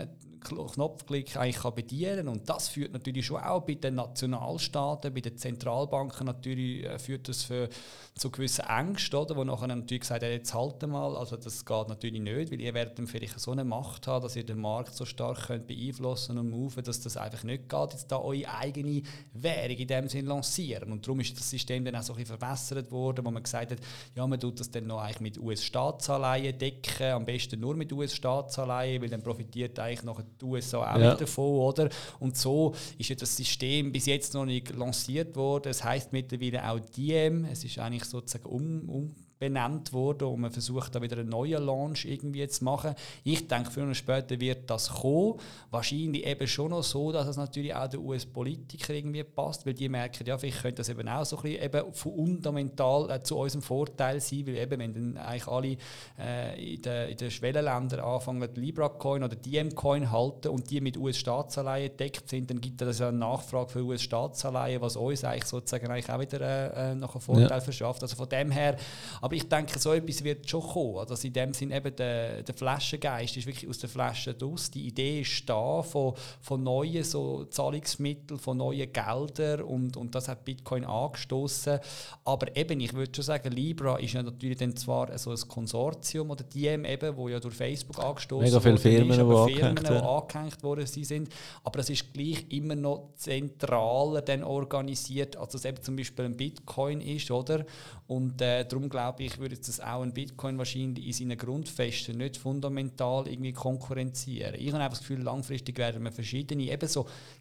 Knopfklick eigentlich kann bedienen. Und das führt natürlich schon auch bei den Nationalstaaten, bei den Zentralbanken natürlich, äh, führt das für, zu gewissen Ängsten, oder, wo nachher natürlich gesagt haben, jetzt halten mal, also das geht natürlich nicht, weil ihr werdet dann vielleicht so eine Macht haben, dass ihr den Markt so stark könnt beeinflussen und moven, dass das einfach nicht geht, jetzt da eure eigene Währung in dem Sinn lancieren. Und darum ist das System dann auch so ein bisschen verbessert worden, wo man gesagt hat, ja, man tut das dann noch eigentlich mit US-Staatsanleihen decken, am besten nur mit US-Staatsanleihen, weil dann profitiert eigentlich noch die USA auch ja. davon, oder? Und so ist ja das System bis jetzt noch nicht lanciert worden. Es heißt mittlerweile auch Diem. Es ist eigentlich sozusagen um, um benannt worden und man versucht da wieder einen neuen Launch irgendwie zu machen. Ich denke, früher oder später wird das kommen. Wahrscheinlich eben schon noch so, dass es natürlich auch den US-Politikern irgendwie passt, weil die merken, ja, vielleicht könnte das eben auch so ein bisschen eben fundamental äh, zu unserem Vorteil sein, weil eben, wenn dann eigentlich alle äh, in den, in den Schwellenländern anfangen, Libra-Coin oder DM-Coin halten und die mit US-Staatsanleihen deckt sind, dann gibt es eine Nachfrage für US-Staatsanleihen, was uns eigentlich sozusagen eigentlich auch wieder äh, äh noch einen Vorteil ja. verschafft. Also von dem her, aber aber ich denke, so etwas wird schon kommen. Also in dem Sinne eben der, der Flaschengeist ist wirklich aus der Flasche draus. Die Idee ist da von, von neuen so Zahlungsmitteln, von neuen Geldern und, und das hat Bitcoin angestoßen. Aber eben, ich würde schon sagen, Libra ist ja natürlich dann zwar so ein Konsortium oder DM eben, wo ja durch Facebook angestoßen Mega viele Firmen, ist, wo Firmen, angehängt, angehängt worden sind. Aber es ist gleich immer noch zentraler dann organisiert, als es eben zum Beispiel ein Bitcoin ist, oder? Und äh, darum glaube ich, würde das auch ein Bitcoin wahrscheinlich in seinen Grundfesten nicht fundamental irgendwie konkurrenzieren. Ich habe einfach das Gefühl, langfristig werden wir verschiedene, eben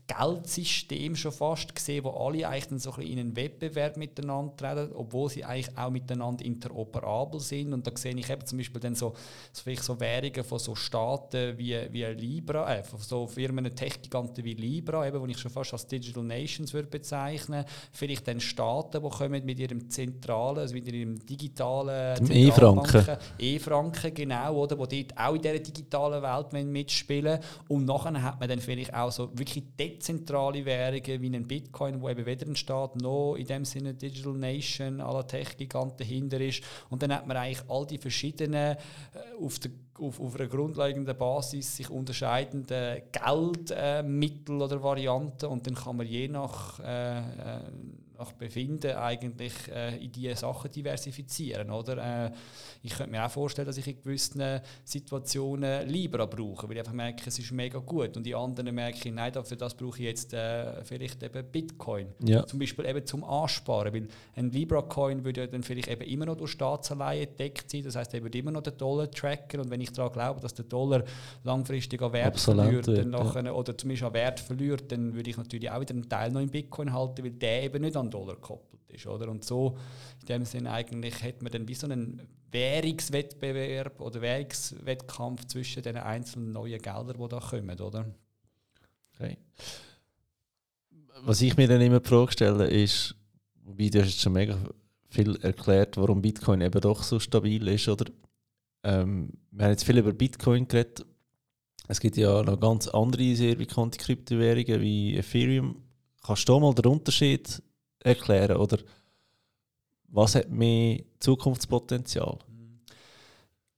so Geldsysteme schon fast gesehen, wo alle eigentlich dann so ein bisschen in einen Wettbewerb miteinander treten, obwohl sie eigentlich auch miteinander interoperabel sind. Und da sehe ich eben zum Beispiel dann so, so, vielleicht so Währungen von so Staaten wie, wie Libra, äh, von so Firmen, Tech-Giganten wie Libra, eben, wo ich schon fast als Digital Nations würde bezeichnen. Vielleicht dann Staaten, die kommen mit ihrem zentralen, also mit ihrem digitalen E-Franken. E-Franken, genau, oder, wo dort auch in dieser digitalen Welt mitspielen Und nachher hat man dann vielleicht auch so wirklich dezentrale Währungen wie ein Bitcoin, wo eben weder ein Staat noch in dem Sinne Digital Nation aller Tech-Giganten dahinter ist. Und dann hat man eigentlich all die verschiedenen äh, auf, der, auf, auf einer grundlegenden Basis sich unterscheidenden Geldmittel äh, oder Varianten und dann kann man je nach äh, äh nach Befinden eigentlich äh, in diese Sachen diversifizieren. Oder? Äh, ich könnte mir auch vorstellen, dass ich in gewissen Situationen Libra brauche, weil ich einfach merke, es ist mega gut. Und in anderen merke ich, nein, dafür das brauche ich jetzt äh, vielleicht eben Bitcoin. Ja. Zum Beispiel eben zum Ansparen, weil ein Libra-Coin würde dann vielleicht eben immer noch durch Staatsanleihen gedeckt sein. Das heißt, er würde immer noch den Dollar tracken. Und wenn ich daran glaube, dass der Dollar langfristig an Wert Absolut, verliert, dann ja. nachher, oder zumindest an Wert verliert, dann würde ich natürlich auch wieder einen Teil noch in Bitcoin halten, weil der eben nicht an Dollar gekoppelt ist. Oder? Und so, in dem Sinne eigentlich, hat man dann wie so einen Währungswettbewerb oder Währungswettkampf zwischen den einzelnen neuen Geldern, die da kommen. Oder? Okay. Was ich mir dann immer die Frage stelle, ist, wie du hast schon mega viel erklärt, warum Bitcoin eben doch so stabil ist. Oder? Ähm, wir haben jetzt viel über Bitcoin geredet. Es gibt ja noch ganz andere sehr bekannte Kryptowährungen wie Ethereum. Kannst du mal den Unterschied erklären? Oder was hat mehr Zukunftspotenzial?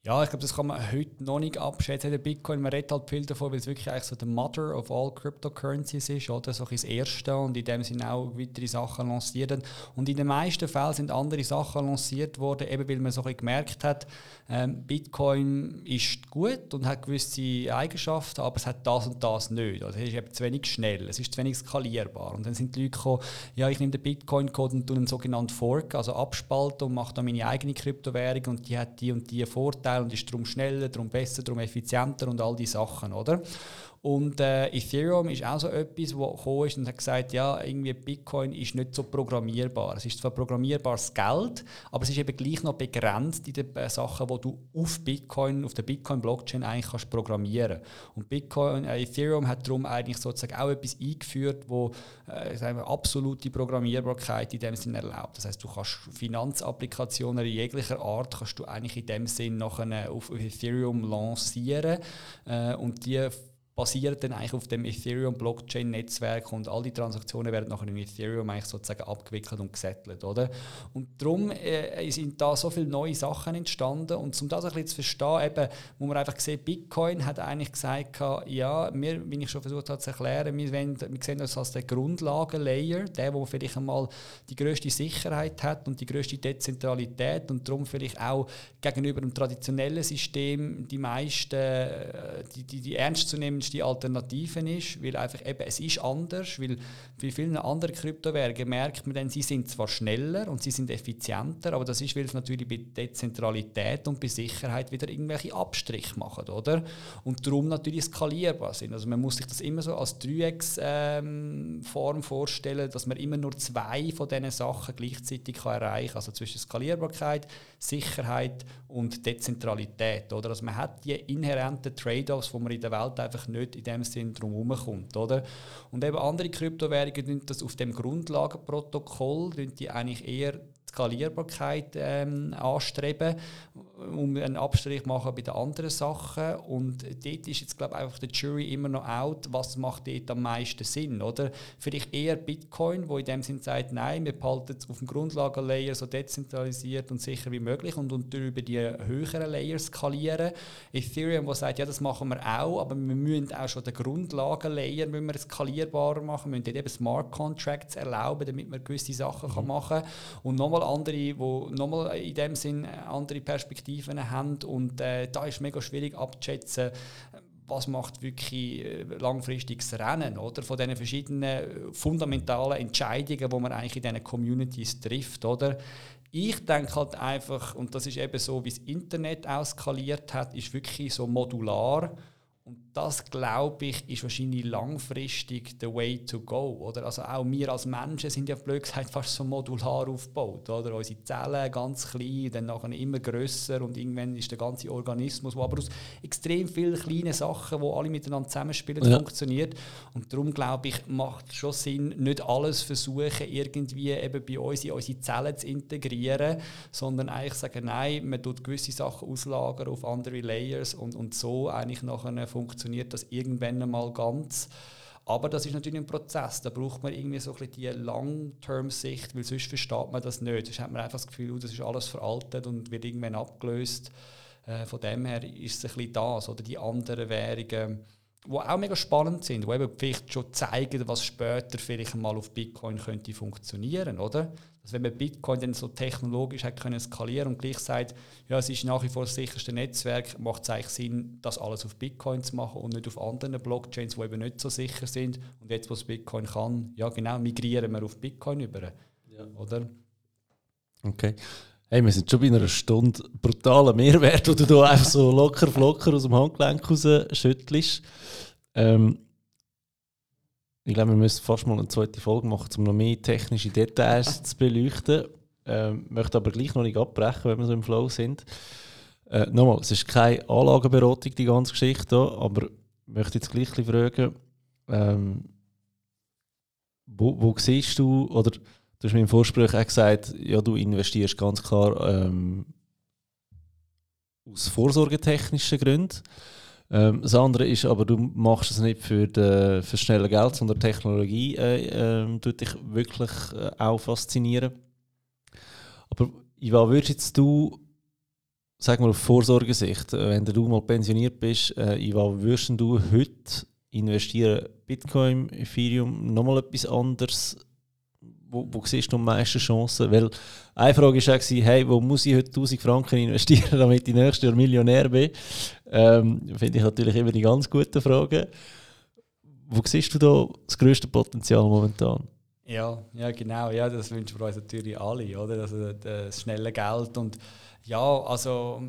Ja, ich glaube, das kann man heute noch nicht abschätzen. Der Bitcoin, man redet halt viel davon, weil es wirklich eigentlich so der Mother of all Cryptocurrencies ist, oder? So das Erste und in dem sind auch weitere Sachen lanciert. Und in den meisten Fällen sind andere Sachen lanciert worden, eben weil man so ein gemerkt hat, ähm, Bitcoin ist gut und hat gewisse Eigenschaften, aber es hat das und das nicht. Also es ist eben zu wenig schnell, es ist zu wenig skalierbar. Und dann sind die Leute gekommen, ja, ich nehme den Bitcoin-Code und tue einen sogenannten Fork, also abspalten und mache dann meine eigene Kryptowährung und die hat die und die Vorteile Vorteil und ist darum schneller, darum besser, darum effizienter und all die Sachen, oder? Und äh, Ethereum ist auch so etwas, wo gekommen ist und hat gesagt, ja, irgendwie Bitcoin ist nicht so programmierbar. Es ist zwar programmierbares Geld, aber es ist eben gleich noch begrenzt in den äh, Sachen, die du auf Bitcoin, auf der Bitcoin-Blockchain eigentlich kannst programmieren. Und Bitcoin, äh, Ethereum hat darum eigentlich sozusagen auch etwas eingeführt, wo äh, sagen wir, absolute Programmierbarkeit in dem Sinne erlaubt. Das heißt, du kannst Finanzapplikationen jeglicher Art kannst du eigentlich in dem Sinn nachher auf Ethereum lancieren äh, und die basiert dann eigentlich auf dem Ethereum-Blockchain-Netzwerk und all die Transaktionen werden nachher in Ethereum eigentlich sozusagen abgewickelt und gesettelt, oder? Und darum äh, sind da so viele neue Sachen entstanden und um das ein bisschen zu verstehen, eben, muss man einfach sehen, Bitcoin hat eigentlich gesagt, ja, wir, wie ich schon versucht habe zu erklären, wir, wollen, wir sehen uns als der Grundlagenlayer, der, wo vielleicht einmal die größte Sicherheit hat und die größte Dezentralität und darum vielleicht auch gegenüber dem traditionellen System die meisten, äh, die, die, die ernstzunehmendste Alternative ist, weil einfach eben, es ist anders, weil bei vielen anderen Kryptowährungen merkt man dann, sie sind zwar schneller und sie sind effizienter, aber das ist, weil es natürlich bei Dezentralität und bei Sicherheit wieder irgendwelche Abstriche machen, oder? Und darum natürlich skalierbar sind. Also man muss sich das immer so als Dreiecksform ähm, vorstellen, dass man immer nur zwei von diesen Sachen gleichzeitig kann erreichen kann. Also zwischen Skalierbarkeit, Sicherheit und Dezentralität. Oder? Also man hat die inhärenten Trade-offs, wo man in der Welt einfach nicht in dem Sinn drum kommt. Oder? Und eben andere Kryptowährungen das auf dem Grundlagenprotokoll die eigentlich eher Skalierbarkeit ähm, anstreben, um einen Abstrich machen bei den anderen Sachen. Und dort ist jetzt, glaube ich, einfach der Jury immer noch out, was macht dort am meisten Sinn, oder? Vielleicht eher Bitcoin, wo in dem Sinn sagt, nein, wir behalten es auf dem Grundlagenlayer so dezentralisiert und sicher wie möglich und, und über die höheren Layers skalieren. Ethereum, wo sagt, ja, das machen wir auch, aber wir müssen auch schon den Grundlagenlayer müssen wir skalierbarer machen, wir müssen dort eben Smart Contracts erlauben, damit man gewisse Sachen mhm. kann machen kann. Und nochmal andere, die nochmal in dem Sinn andere Perspektiven haben. Und äh, da ist mega schwierig abzuschätzen, was macht wirklich äh, langfristiges Rennen oder von diesen verschiedenen fundamentalen Entscheidungen, die man eigentlich in diesen Communities trifft, oder? Ich denke halt einfach, und das ist eben so, wie das Internet auskaliert hat, ist wirklich so modular und das, glaube ich, ist wahrscheinlich langfristig the way to go. Oder? Also auch wir als Menschen sind ja blöd gesagt fast so modular aufgebaut. Oder? Unsere Zellen ganz klein, dann nachher immer grösser und irgendwann ist der ganze Organismus, der aber aus extrem vielen kleinen Sachen, die alle miteinander zusammenspielen, ja. funktioniert. Und darum, glaube ich, macht es schon Sinn, nicht alles versuchen, irgendwie eben bei uns in unsere Zellen zu integrieren, sondern eigentlich sagen, nein, man tut gewisse Sachen auslagern auf andere Layers und, und so eigentlich nachher funktioniert das irgendwann einmal ganz. Aber das ist natürlich ein Prozess. Da braucht man irgendwie so ein bisschen die Long-Term-Sicht, weil sonst versteht man das nicht. Sonst hat man einfach das Gefühl, das ist alles veraltet und wird irgendwann abgelöst. Äh, von dem her ist es ein bisschen das. Oder die anderen Währungen, die auch mega spannend sind, die eben vielleicht schon zeigen, was später vielleicht mal auf Bitcoin könnte funktionieren, oder? Also wenn man Bitcoin dann so technologisch hat können skalieren und gleich sagt, ja, es ist nach wie vor das sicherste Netzwerk, macht es eigentlich Sinn, das alles auf Bitcoin zu machen und nicht auf anderen Blockchains, die eben nicht so sicher sind. Und jetzt, wo es Bitcoin kann, ja genau, migrieren wir auf Bitcoin über. Ja. Oder? Okay. Hey, wir sind schon bei einer Stunde brutaler Mehrwert, wo du da einfach so locker flocker aus dem Handgelenk raus schüttelst. Ähm, ich glaube, wir müssen fast mal eine zweite Folge machen, um noch mehr technische Details zu beleuchten. Ähm, möchte aber gleich noch nicht abbrechen, wenn wir so im Flow sind. Äh, nochmal, es ist keine Anlageberatung, die ganze Geschichte hier, aber ich möchte jetzt gleich fragen, ähm, wo, wo siehst du, oder du hast mir im Vorspruch auch gesagt, ja, du investierst ganz klar ähm, aus vorsorgetechnischen Gründen. Ähm, das andere ist aber, du machst es nicht für, de, für schnelle Geld, sondern Technologie äh, äh, tut dich wirklich äh, auch faszinieren. Aber Iva, würdest jetzt du, sag mal auf Vorsorgesicht, äh, wenn du mal pensioniert bist, äh, Iva, würdest du heute investieren Bitcoin, Ethereum, nochmal etwas anderes wo, wo siehst du am meisten Chancen? Weil eine Frage war ja, hey, wo muss ich heute 1000 Franken investieren, damit ich nächstes Jahr Millionär bin? Ähm, Finde ich natürlich immer die ganz gute Frage. Wo siehst du da das größte Potenzial momentan? Ja, ja, genau. Ja, das wünschen wir uns natürlich alle, oder? Also das schnelle Geld und ja, also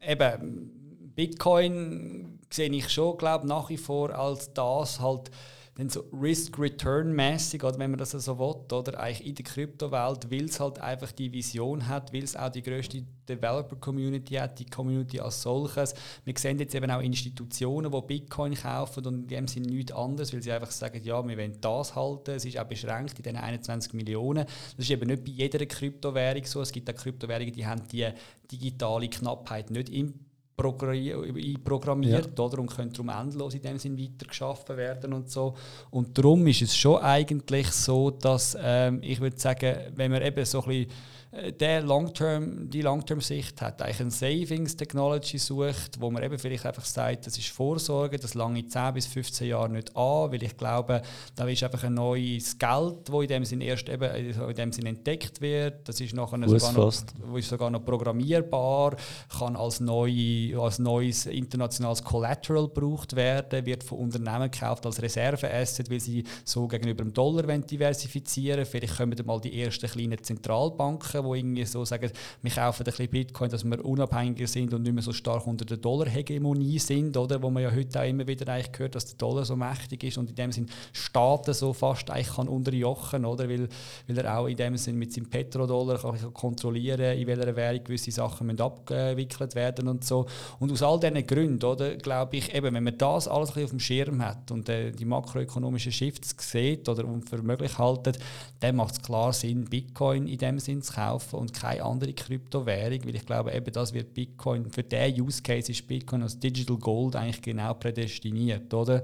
eben Bitcoin sehe ich schon, glaube nach wie vor als das halt dann so Risk-Return-mäßig, wenn man das so will, oder eigentlich in der Kryptowelt, weil es halt einfach die Vision hat, weil es auch die größte Developer-Community hat, die Community als solches. Wir sehen jetzt eben auch Institutionen, die Bitcoin kaufen und in dem Sinne nichts anderes, weil sie einfach sagen, ja, wir wollen das halten, es ist auch beschränkt in den 21 Millionen. Das ist eben nicht bei jeder Kryptowährung so. Es gibt auch Kryptowährungen, die haben die digitale Knappheit nicht im einprogrammiert ja. oder, und können darum endlos in dem Sinn weitergeschaffen werden und so. Und darum ist es schon eigentlich so, dass ähm, ich würde sagen, wenn man eben so ein bisschen der Long -Term, die Long-Term-Sicht hat, eigentlich eine Savings-Technology sucht, wo man eben vielleicht einfach sagt, das ist Vorsorge, das lange 10 bis 15 Jahre nicht an, weil ich glaube, da ist einfach ein neues Geld, das in dem Sinn erst eben in dem Sinn entdeckt wird, das ist nachher sogar noch, ist sogar noch programmierbar, kann als, neu, als neues internationales Collateral gebraucht werden, wird von Unternehmen gekauft als Reserve-Asset, weil sie so gegenüber dem Dollar diversifizieren wollen. Vielleicht kommen dann mal die ersten kleinen Zentralbanken Banken, die irgendwie so sagen, wir kaufen ein bisschen Bitcoin, dass wir unabhängiger sind und nicht mehr so stark unter der Dollar-Hegemonie sind, oder? Wo man ja heute auch immer wieder eigentlich hört, dass der Dollar so mächtig ist und in dem Sinn Staaten so fast eigentlich kann unterjochen, oder? Weil, weil er auch in dem Sinn mit seinem Petrodollar kann kontrollieren, in welcher Währung gewisse Sachen müssen abgewickelt werden und so. Und aus all diesen Gründen, oder, glaube ich, eben, wenn man das alles auf dem Schirm hat und äh, die makroökonomischen Shifts sieht oder für möglich haltet, dann macht es klar Sinn, Bitcoin in dem Sinn zu kaufen kaufen und keine andere Kryptowährung, weil ich glaube, eben das wird Bitcoin, für diesen Use Case ist Bitcoin als Digital Gold eigentlich genau prädestiniert, oder?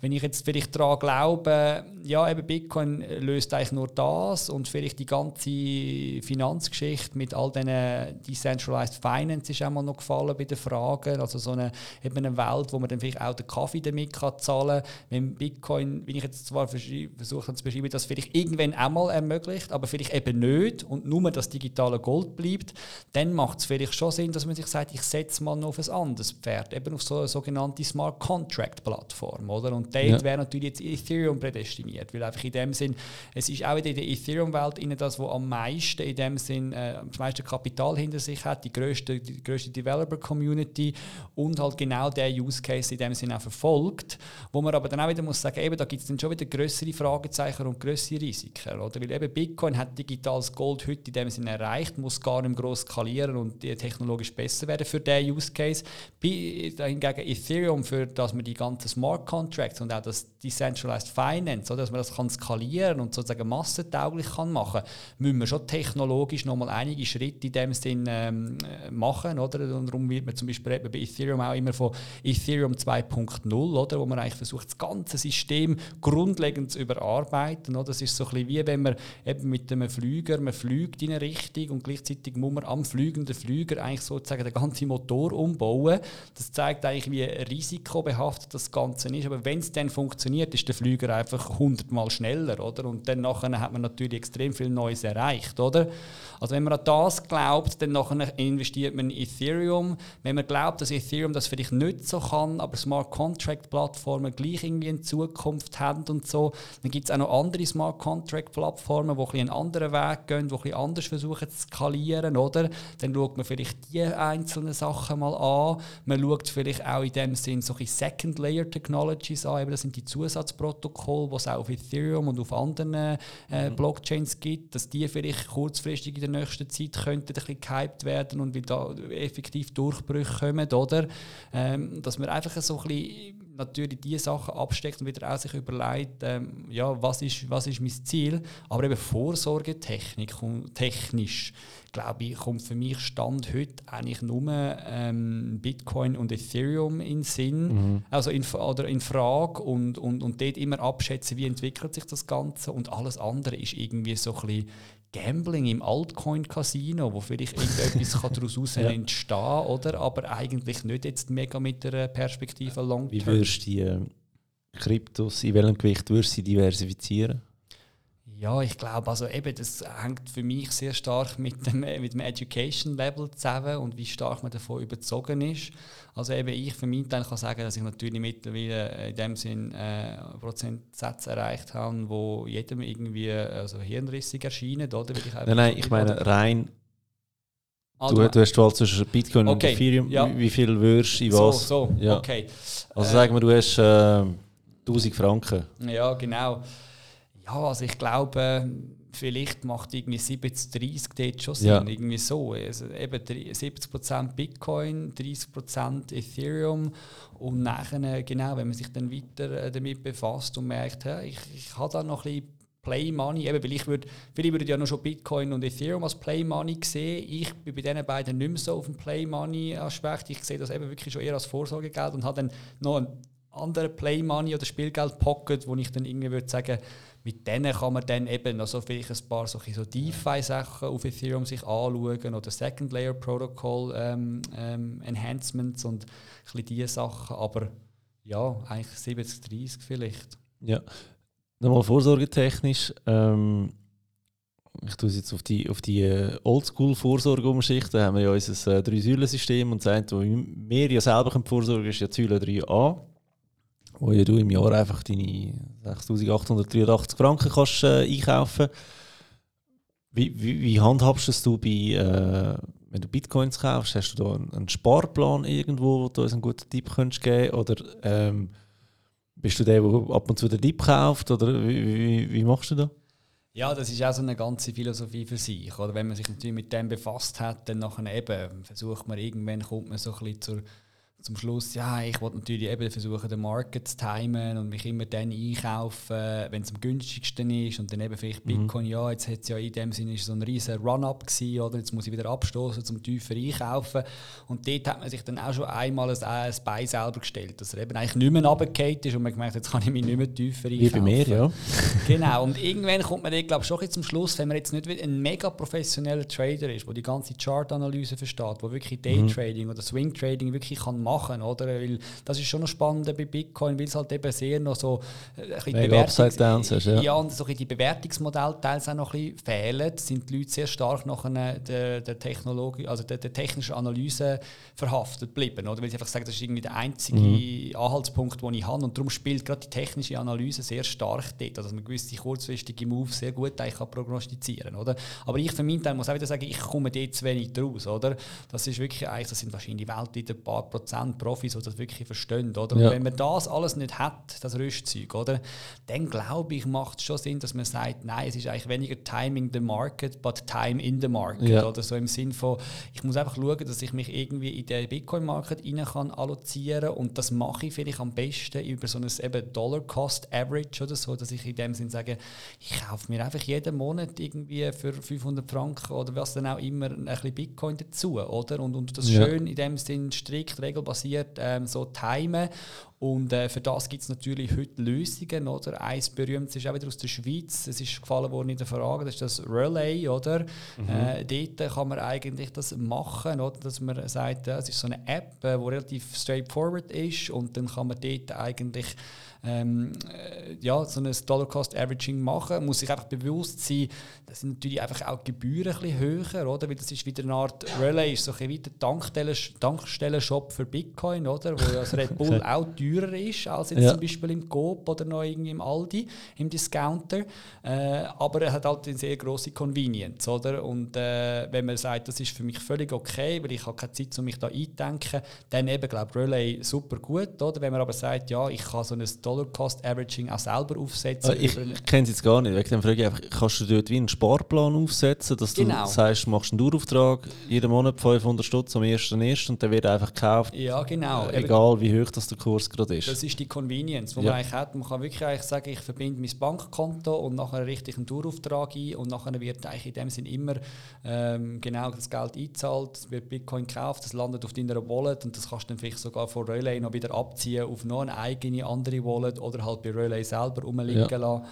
Wenn ich jetzt vielleicht daran glaube, ja, eben Bitcoin löst eigentlich nur das und vielleicht die ganze Finanzgeschichte mit all diesen Decentralized Finance ist auch mal noch gefallen bei den Fragen, also so eine, eben eine Welt, wo man dann vielleicht auch den Kaffee damit kann zahlen kann, wenn Bitcoin, wie ich jetzt zwar versuche zu beschreiben, das vielleicht irgendwann einmal ermöglicht, aber vielleicht eben nicht und nur das digitale Gold bleibt, dann macht es vielleicht schon Sinn, dass man sich sagt, ich setze mal noch auf ein anderes Pferd, eben auf so eine sogenannte Smart Contract Plattform, oder? Und dort ja. wäre natürlich jetzt Ethereum prädestiniert, weil einfach in dem Sinn, es ist auch in der Ethereum-Welt das, was am meisten in dem Sinn, äh, das meiste Kapital hinter sich hat, die größte, die größte Developer-Community und halt genau der Use Case in dem Sinn auch verfolgt, wo man aber dann auch wieder muss sagen, eben, da gibt es dann schon wieder größere Fragezeichen und größere Risiken, oder? Weil eben Bitcoin hat digitales Gold heute in dem Sinn erreicht, muss gar nicht groß skalieren und technologisch besser werden für diesen Use Case. Hingegen Ethereum, für dass man die ganzen Smart Contracts und auch das Decentralized Finance, dass man das kann skalieren und sozusagen massentauglich kann machen, müssen wir schon technologisch nochmal einige Schritte in dem Sinn ähm, machen, oder? Darum wird man zum Beispiel bei Ethereum auch immer von Ethereum 2.0, oder, wo man eigentlich versucht, das ganze System grundlegend zu überarbeiten. Oder? Das ist so ein bisschen wie wenn man eben mit einem Flüger, man fliegt in eine Richtung und gleichzeitig muss man am fliegenden Flüger eigentlich sozusagen den ganzen Motor umbauen. Das zeigt eigentlich, wie risikobehaftet das Ganze ist. Aber wenn es dann funktioniert, ist der Flüger einfach hundertmal schneller, oder? Und dann nachher hat man natürlich extrem viel Neues erreicht, oder? Also wenn man an das glaubt, dann nachher investiert man in Ethereum. Wenn man glaubt, dass Ethereum das vielleicht nicht so kann, aber Smart Contract Plattformen gleich irgendwie in Zukunft haben und so, dann gibt es auch noch andere Smart Contract Plattformen, die ein einen anderen Weg gehen, die ein anders versuchen zu skalieren, oder? Dann schaut man vielleicht die einzelnen Sachen mal an. Man schaut vielleicht auch in dem Sinn solche Second Layer Technologies an. Eben das sind die Zusatzprotokolle, die es auch auf Ethereum und auf anderen äh, mhm. Blockchains gibt, dass die vielleicht kurzfristig in der nächsten Zeit könnten ein bisschen gehypt werden und wie da effektiv Durchbrüche kommen, oder? Ähm, dass man einfach so ein bisschen natürlich die Sachen absteckt und wieder auch sich überlegt, ähm, ja, was ist, was ist mein Ziel. Aber eben Vorsorgetechnik und technisch, glaube ich, kommt für mich Stand heute eigentlich nur ähm, Bitcoin und Ethereum in Sinn, mhm. also in, oder in Frage und, und, und dort immer abschätzen, wie entwickelt sich das Ganze und alles andere ist irgendwie so ein bisschen Gambling im Altcoin-Casino, wo vielleicht irgendetwas daraus ja. entstehen oder? aber eigentlich nicht jetzt mega mit der Perspektive long Wie würdest du die Kryptos, in welchem Gewicht würdest du sie diversifizieren? Ja, ich glaube, also eben, das hängt für mich sehr stark mit dem, mit dem Education Level zusammen und wie stark man davon überzogen ist. Also eben ich für mich kann sagen, dass ich natürlich mittlerweile in dem Sinn äh, Prozentsätze erreicht habe, wo jedem irgendwie also hirnrissig erscheinen, oder? nein, nein, ich meine rein ah, Du, du hast die Wahl zwischen Bitcoin okay, und Ethereum. Ja. Wie viel würdest du in was? So, so ja. okay. Also äh, sagen wir, du hast äh, 1000 Franken. Ja, genau. Ja, also ich glaube, vielleicht macht irgendwie 70, 30 dort schon Sinn. Ja. Irgendwie so. Also eben 70% Bitcoin, 30% Ethereum und nachher, genau, wenn man sich dann weiter äh, damit befasst und merkt, ja, ich, ich habe da noch ein bisschen Play Money, eben, weil ich würde, viele würden ja noch schon Bitcoin und Ethereum als Play Money sehen. Ich bin bei diesen beiden nicht mehr so auf dem Play Money Aspekt. Ich sehe das eben wirklich schon eher als Vorsorgegeld und habe dann noch einen anderen Play Money oder Spielgeld Pocket, wo ich dann irgendwie würde sagen, mit denen kann man dann eben noch so vielleicht ein paar so, so DeFi-Sachen auf Ethereum sich anschauen oder Second Layer Protocol ähm, ähm, Enhancements und ein bisschen diese Sachen. Aber ja, eigentlich 70-30 vielleicht. Ja, nochmal vorsorgetechnisch. Ähm, ich tue es jetzt auf die, auf die äh, Oldschool-Vorsorge umschichten. Da haben wir ja unser äh, Drei-Säulen-System und sagt, wo wir ja selber vorsorgen ist ja Säule 3a wo du im Jahr einfach deine 6'883 Franken kannst, äh, einkaufen wie, wie, wie handhabst du bei, äh, wenn du Bitcoins kaufst, hast du da einen, Sparplan irgendwo, wo du uns einen guten Tipp könntest geben oder ähm, bist du der, der ab und zu den Tipp kauft oder wie, wie, wie machst du das? Ja, das ist auch so eine ganze Philosophie für sich. Oder wenn man sich natürlich mit dem befasst hat, dann nachher eben versucht man irgendwann kommt man so ein bisschen zur zum Schluss, ja, ich wollte natürlich eben versuchen, den Market zu timen und mich immer dann einkaufen, wenn es am günstigsten ist und dann eben vielleicht mhm. Bitcoin, mhm. ja, jetzt hat es ja in dem Sinne so ein riesen Run-Up gewesen, oder jetzt muss ich wieder abstoßen zum tiefer einkaufen und dort hat man sich dann auch schon einmal ein, ein Bein selber gestellt, dass er eben eigentlich nicht mehr runtergefallen ist und man gemerkt, jetzt kann ich mich nicht mehr tiefer einkaufen. Wie bei mir, ja. genau, und irgendwann kommt man dort, glaube ich, schon zum Schluss, wenn man jetzt nicht ein mega professioneller Trader ist, der die ganze Chart-Analyse versteht, der wirklich Day-Trading mhm. oder Swing-Trading wirklich kann machen machen, oder? Weil das ist schon noch spannend bei Bitcoin, weil es halt eben sehr noch so äh, ein Bewertungs ja. ja, und so die Bewertungsmodelle teils auch noch ein bisschen fehlen, sind die Leute sehr stark nach einer, der, der Technologie, also der, der technischen Analyse verhaftet geblieben, oder? Weil sie einfach sagen, das ist irgendwie der einzige mhm. Anhaltspunkt, den ich habe und darum spielt gerade die technische Analyse sehr stark dort, also dass man gewisse kurzfristige Moves sehr gut eigentlich kann prognostizieren, oder? Aber ich für meinen Teil muss auch wieder sagen, ich komme dort zu wenig draus, oder? Das ist wirklich eigentlich, das sind wahrscheinlich weltweit ein paar Prozent Prozent Profis, die das wirklich verstehen. Oder? Ja. Und wenn man das alles nicht hat, das Rüstzeug, oder, dann glaube ich, macht es schon Sinn, dass man sagt, nein, es ist eigentlich weniger Timing the Market, but Time in the Market. Ja. Oder so im Sinn von, ich muss einfach schauen, dass ich mich irgendwie in den Bitcoin-Market rein kann allozieren und das mache ich vielleicht am besten über so ein Dollar-Cost-Average oder so, dass ich in dem Sinn sage, ich kaufe mir einfach jeden Monat irgendwie für 500 Franken oder was dann auch immer ein bisschen Bitcoin dazu, oder? Und, und das ja. schön in dem Sinn strikt regelbasiert basiert ähm, so timen. Und äh, für das gibt es natürlich heute Lösungen. Oder? Eins berühmtes ist auch wieder aus der Schweiz. Es ist gefallen worden in der Frage, das ist das Relay. Oder? Mhm. Äh, dort kann man eigentlich das machen, oder? dass man sagt, es ist so eine App, die äh, relativ straightforward ist und dann kann man dort eigentlich ähm, äh, ja, so ein Dollar-Cost-Averaging machen. Man muss sich einfach bewusst sein, das sind natürlich einfach auch die Gebühren ein bisschen höher, oder? Weil das ist wieder eine Art Relay, ist so ein wie der Tankstellen-Shop für Bitcoin, oder? Wo ja das Red Bull auch teurer ist als jetzt ja. zum Beispiel im Coop oder noch irgendwie im Aldi, im Discounter. Äh, aber er hat halt eine sehr grosse Convenience, oder? Und äh, wenn man sagt, das ist für mich völlig okay, weil ich habe keine Zeit, um mich da einzudenken, dann eben, glaube ich, Relay super gut, oder? Wenn man aber sagt, ja, ich kann so ein Dollar Cost Averaging auch selber aufsetzen. Also ich, ich kenne es jetzt gar nicht. Wegen dem frage ich einfach, kannst du dort wie einen Sparplan aufsetzen, dass genau. du sagst, du machst einen Dauerauftrag, jeden Monat 500 Stutz am 1.1. und der wird einfach gekauft. Ja, genau. Äh, egal wie hoch das der Kurs gerade ist. Das ist die Convenience, die ja. man eigentlich hat. Man kann wirklich eigentlich sagen, ich verbinde mein Bankkonto und nachher richte ich einen Dauerauftrag ein und nachher wird eigentlich in dem Sinn immer ähm, genau das Geld eingezahlt, es wird Bitcoin gekauft, das landet auf deiner Wallet und das kannst du dann vielleicht sogar von Relay noch wieder abziehen auf noch eine eigene andere Wallet holen oder halt bei Relay selber rumliegen ja. lassen.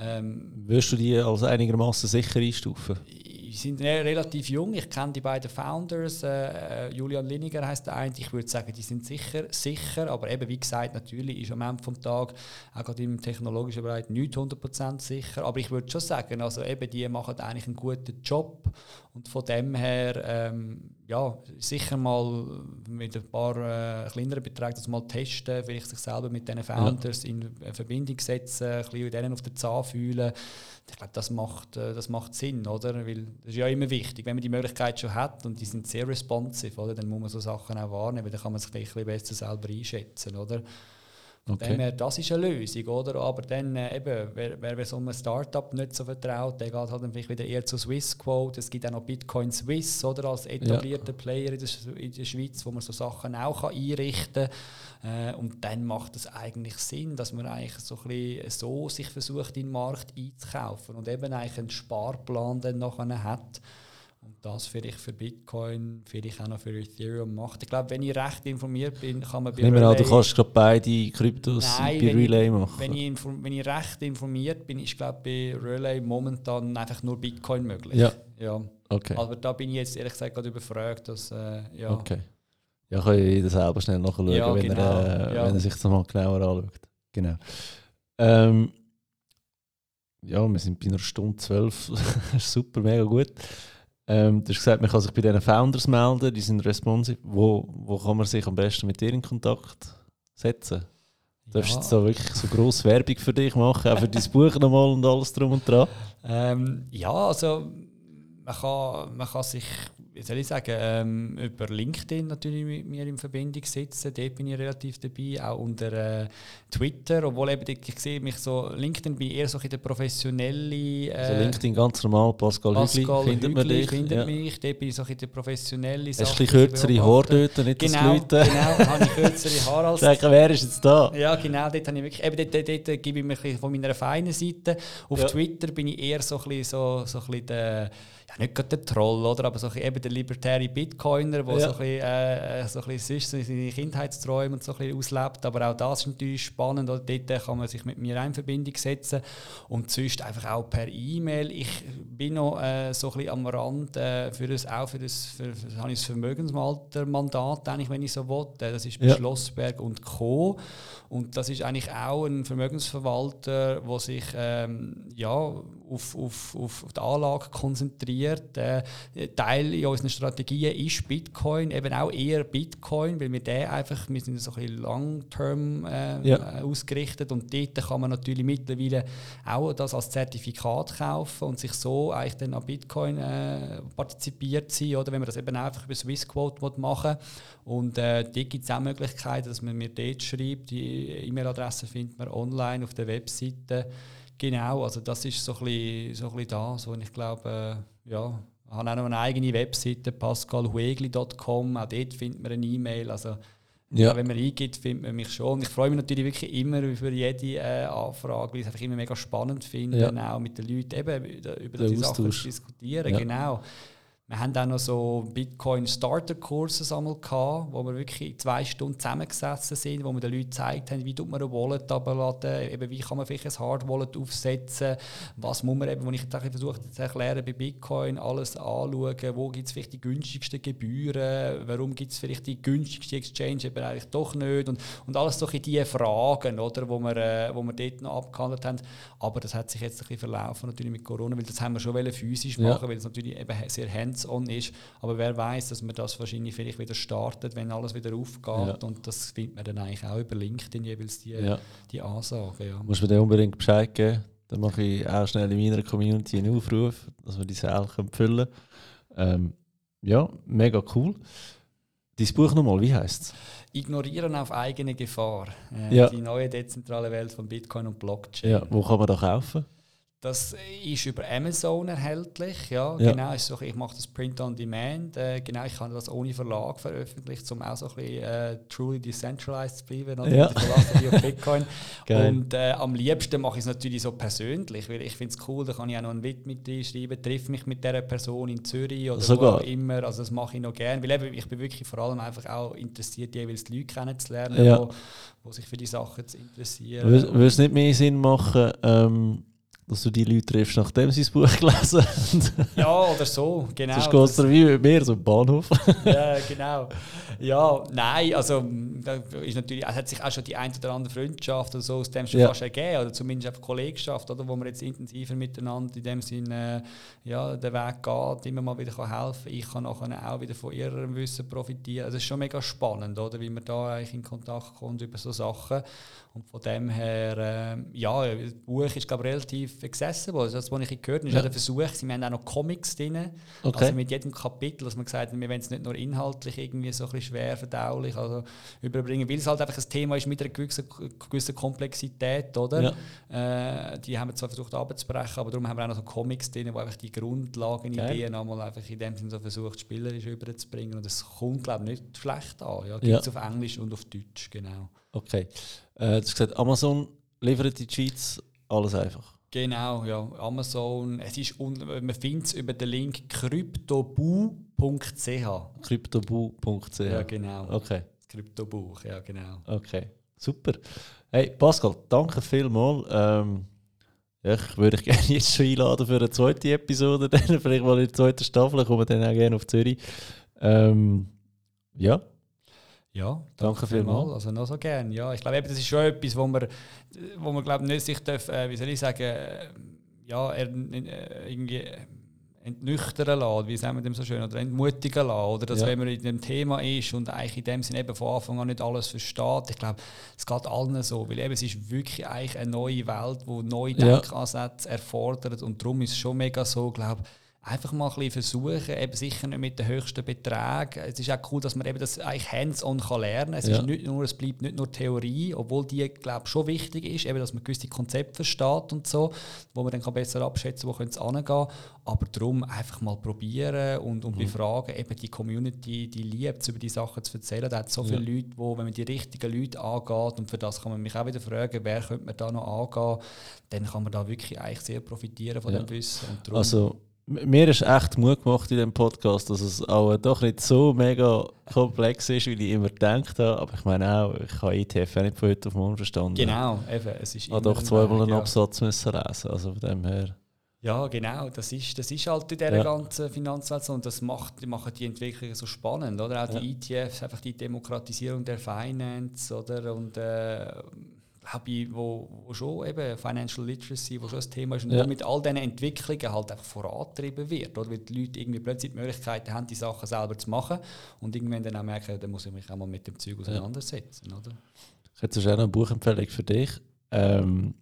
Ähm, Würdest du die als einigermaßen sicher einstufen? Die sind relativ jung. Ich kenne die beiden Founders. Äh, Julian Liniger heißt der eine. Ich würde sagen, die sind sicher, sicher. Aber eben, wie gesagt, natürlich ist am Ende des Tages auch gerade im technologischen Bereich nicht 100% sicher. Aber ich würde schon sagen, also eben, die machen eigentlich einen guten Job. Und von dem her, ähm, ja, sicher mal mit ein paar äh, kleineren Beträgen das mal testen, vielleicht sich selber mit diesen Founders ja. in Verbindung setzen, ein bisschen denen auf den Zahn fühlen. Ich glaube, das macht, äh, das macht Sinn, oder? Weil das ist ja immer wichtig, wenn man die Möglichkeit schon hat und die sind sehr responsive, oder? Dann muss man so Sachen auch wahrnehmen, dann kann man sich ein bisschen besser selber einschätzen, oder? Okay. Dem, das ist eine Lösung, oder? Aber dann äh, eben, wer, wer so einem Startup nicht so vertraut, der geht halt dann vielleicht wieder eher zu Swissquote. Es gibt auch noch Bitcoin Swiss, oder? Als etablierter ja. Player in der, in der, Schweiz, wo man so Sachen auch kann einrichten kann. Äh, und dann macht es eigentlich Sinn, dass man eigentlich so, ein bisschen so sich versucht, in den Markt einzukaufen und eben eigentlich einen Sparplan dann nachher hat das vielleicht für Bitcoin, vielleicht auch noch für Ethereum macht. Ich glaube, wenn ich recht informiert bin, kann man bei Nehmen Relay... An, du kannst gerade beide Kryptos Nein, bei Relay ich, machen. Wenn ich, wenn ich recht informiert bin, ist glaube bei Relay momentan einfach nur Bitcoin möglich. Ja. ja. Okay. Aber da bin ich jetzt ehrlich gesagt gerade überfragt, dass äh, ja. Okay. Ja, kann das selber schnell nachschauen, ja, wenn, genau. er, äh, ja. wenn er sich das mal genauer anschaut. Genau. Ähm, ja, wir sind bei einer Stunde zwölf. Super, mega gut. Ähm, du hast gesagt, man kann sich bei diesen Founders melden, die sind responsive. Wo, wo kann man sich am besten mit dir in Kontakt setzen? Du darfst jetzt da wirklich so grosse Werbung für dich machen, auch für dein Buch nochmal und alles drum und dran? Ähm, ja, also man kann, man kann sich wie soll ich sagen, ähm, über LinkedIn natürlich mit mir in Verbindung setzen. Dort bin ich relativ dabei, auch unter äh, Twitter, obwohl eben ich sehe mich so, LinkedIn bin ich eher so in der professionelle... Äh, also LinkedIn ganz normal, Pascal, Pascal Hügli, findet man dich. findet ja. mich, dort bin ich so in der professionelle. Hast du ein bisschen kürzere Haare dort, nicht genau, das Leute... Genau, habe ich kürzere Haare als... Denke, wer ist jetzt da? Ja, genau, dort, habe ich wirklich, eben dort, dort, dort gebe ich mich von meiner feinen Seite. Auf ja. Twitter bin ich eher so ein bisschen, so, so ein bisschen der nicht gerade der Troll, oder, aber so eben der libertäre Bitcoiner, der ja. so ein bisschen, äh, so ein bisschen sonst seine Kindheitsträume und so ein bisschen auslebt. Aber auch das ist natürlich spannend. Oder? Dort kann man sich mit mir in Verbindung setzen. Und sonst einfach auch per E-Mail. Ich bin noch äh, so ein bisschen am Rand äh, für das, auch für das, für, für, für das Vermögensmalter-Mandat, wenn ich so will. Äh, das ist bei ja. Schlossberg und Co. Und das ist eigentlich auch ein Vermögensverwalter, der sich ähm, ja, auf, auf, auf die Anlage konzentriert. Äh, Teil in unseren Strategien ist Bitcoin, eben auch eher Bitcoin, weil wir den einfach, wir sind so ein bisschen long-term äh, ja. ausgerichtet und dort kann man natürlich mittlerweile auch das als Zertifikat kaufen und sich so eigentlich dann an Bitcoin äh, partizipiert sein, oder wenn man das eben einfach über Swissquote machen und äh, dort gibt es auch Möglichkeiten, dass man mir dort schreibt, die E-Mail-Adresse findet man online auf der Webseite. Genau, also das ist so ein bisschen, so ein bisschen das, wo ich glaube, äh, ja, ich habe auch noch eine eigene Webseite, pascalhuegli.com, auch dort findet man eine E-Mail, also ja. wenn man eingibt, findet man mich schon. Und ich freue mich natürlich wirklich immer über jede äh, Anfrage, weil ich es einfach immer mega spannend finde, ja. auch mit den Leuten eben über die Sachen zu diskutieren. Ja. Genau. Wir haben auch noch so Bitcoin-Starter-Kurse gehabt, wo wir wirklich zwei Stunden zusammengesessen sind, wo wir den Leuten gezeigt haben, wie tut man ein Wallet abladen, eben wie kann man vielleicht ein Hard-Wallet aufsetzen, was muss man eben, wo ich versucht zu erklären bei Bitcoin, alles anschauen, wo gibt es vielleicht die günstigsten Gebühren, warum gibt es vielleicht die günstigste Exchange eben eigentlich doch nicht und, und alles solche diese Fragen, oder, wo, wir, äh, wo wir dort noch abgehandelt haben. Aber das hat sich jetzt ein bisschen verlaufen natürlich mit Corona, weil das haben wir schon physisch machen, ja. weil es natürlich eben sehr hands hands-on ist. Aber wer weiß, dass man das wahrscheinlich vielleicht wieder startet, wenn alles wieder aufgeht. Ja. Und das findet man dann eigentlich auch über LinkedIn jeweils die, ja. die Ansagen. Ja. Muss man dir unbedingt Bescheid geben. Dann mache ich auch schnell in meiner Community einen Aufruf, dass wir die Säle füllen können. Ähm, ja, mega cool. Dein Buch nochmal, wie heißt es? Ignorieren auf eigene Gefahr. Äh, ja. Die neue dezentrale Welt von Bitcoin und Blockchain. Ja, wo kann man da kaufen? Das ist über Amazon erhältlich. Ja, ja. Genau, ist so, ich mache das Print on Demand. Äh, genau, ich habe das ohne Verlag veröffentlicht, um auch so ein bisschen äh, truly decentralized zu bleiben. Oder? Ja. auf Bitcoin. und äh, am liebsten mache ich es natürlich so persönlich, weil ich finde es cool, da kann ich auch noch ein Wit mit schreiben, triff mich mit dieser Person in Zürich oder Sogar. wo auch immer. Also das mache ich noch gerne, weil eben, ich bin wirklich vor allem einfach auch interessiert, jeweils die Leute kennenzulernen, ja. wo, wo sich für die Sachen interessieren. Würde es nicht mehr Sinn machen, ähm dass du die Leute triffst, nachdem sie das Buch gelesen haben. ja, oder so, genau. Sonst geht es wie mit mir, so im Bahnhof. ja, genau. Ja, nein, also da ist natürlich, es hat sich auch schon die ein oder andere Freundschaft oder so aus dem schon ja. fast ergeben, oder zumindest einfach Kollegschaft, oder, wo man jetzt intensiver miteinander in dem Sinne äh, ja, den Weg geht, immer mal wieder kann helfen Ich kann nachher auch wieder von ihrem Wissen profitieren. Also es ist schon mega spannend, oder, wie man da eigentlich in Kontakt kommt über so Sachen. Und von dem her, äh, ja, das Buch ist glaube relativ accessible. Also das, was ich gehört habe, ist Ja. ja. der Versuch, sie haben auch noch Comics drin. Okay. Also mit jedem Kapitel, dass man gesagt hat, wir wollen es nicht nur inhaltlich irgendwie so ein bisschen schwer verdaulich also überbringen, weil es halt einfach ein Thema ist mit einer gewissen, gewissen Komplexität, oder? Äh, die haben wir zwar versucht abzubrechen, aber darum haben wir auch noch so Comics drin, wo einfach die Grundlagen, Geil. Ideen einmal einfach in dem Sinne so versucht, spielerisch überzubringen. Und das kommt, glaube ich, nicht schlecht an. Ja, Ja. gibt es auf Englisch und auf Deutsch, genau. Okay. Äh, du hast gesagt, Amazon liefert in die Schweiz alles einfach. Genau, ja. Amazon, es ist man findet es über den Link cryptobu.ch. Cryptobu.ch. Ja, genau. Okay, Kryptobuch, ja, genau. okay. Super. Hey, Pascal, danke vielmals. Ähm, ja, ich würde dich gerne jetzt schon einladen für eine zweite Episode. Dann vielleicht mal in der zweiten Staffel. Kommen wir dann auch gerne auf Zürich. Ähm, ja, Ja, Danke vielmals. Also noch so gern. Ja, ich glaube, das ist schon etwas, wo man, wo man glaube nicht sich darf, äh, wie soll ich sagen, äh, ja, er, äh, irgendwie entnüchtern lassen, wie sagen wir dem so schön, oder entmutigen lassen, oder dass Ja. wenn man in dem Thema ist und eigentlich in dem Sinne eben von Anfang an nicht alles versteht, ich glaube, es geht allen so, weil eben, es ist wirklich eigentlich eine neue Welt, wo neue Ja. Denkansätze erfordert und darum ist es schon mega so, glaube einfach mal ein bisschen versuchen, eben sicher nicht mit den höchsten Beträgen. Es ist auch cool, dass man eben das eigentlich hands-on kann lernen kann. Es, Ja. ist nicht nur, es bleibt nicht nur Theorie, obwohl die, glaube ich, schon wichtig ist, eben, dass man gewisse Konzepte versteht und so, wo man dann kann besser abschätzen kann, wo könnte es angehen. Aber darum einfach mal probieren und, Mhm. und befragen. Eben die Community, die liebt es, über die Sachen zu erzählen. Da hat so viele Leute, wo, wenn man die richtigen Leute angeht, und für das kann man mich auch wieder fragen, wer könnte man da noch angehen, dann kann man da wirklich eigentlich sehr profitieren von Ja. dem Wissen. Also mir ist echt Mut gemacht in dem Podcast, dass es auch doch nicht so mega komplex ist, wie ich immer gedacht habe. Aber ich meine auch, ich habe ETF auch nicht von heute auf morgen verstanden. Genau, eben, es ist Ich habe doch zweimal einen ja. Absatz müssen lesen. Also von dem her. Ja, genau. Das ist, das ist halt in dieser Ja. ganzen Finanzwelt so. Und das macht, macht die Entwicklung so spannend. Oder? Auch die ETFs, einfach die Demokratisierung der Finance. Oder? Und äh, glaube ich, wo, wo schon eben Financial Literacy, wo schon das Thema ist. Und Ja. mit all diesen Entwicklungen halt einfach vorangetrieben wird. Oder? Weil die Leute irgendwie plötzlich die Möglichkeit haben, die Sachen selber zu machen. Und irgendwann dann auch merken, dann muss ich mich auch mal mit dem Zeug auseinandersetzen. Oder? Ich hätte auch noch eine Buchempfehlung für dich, ähm,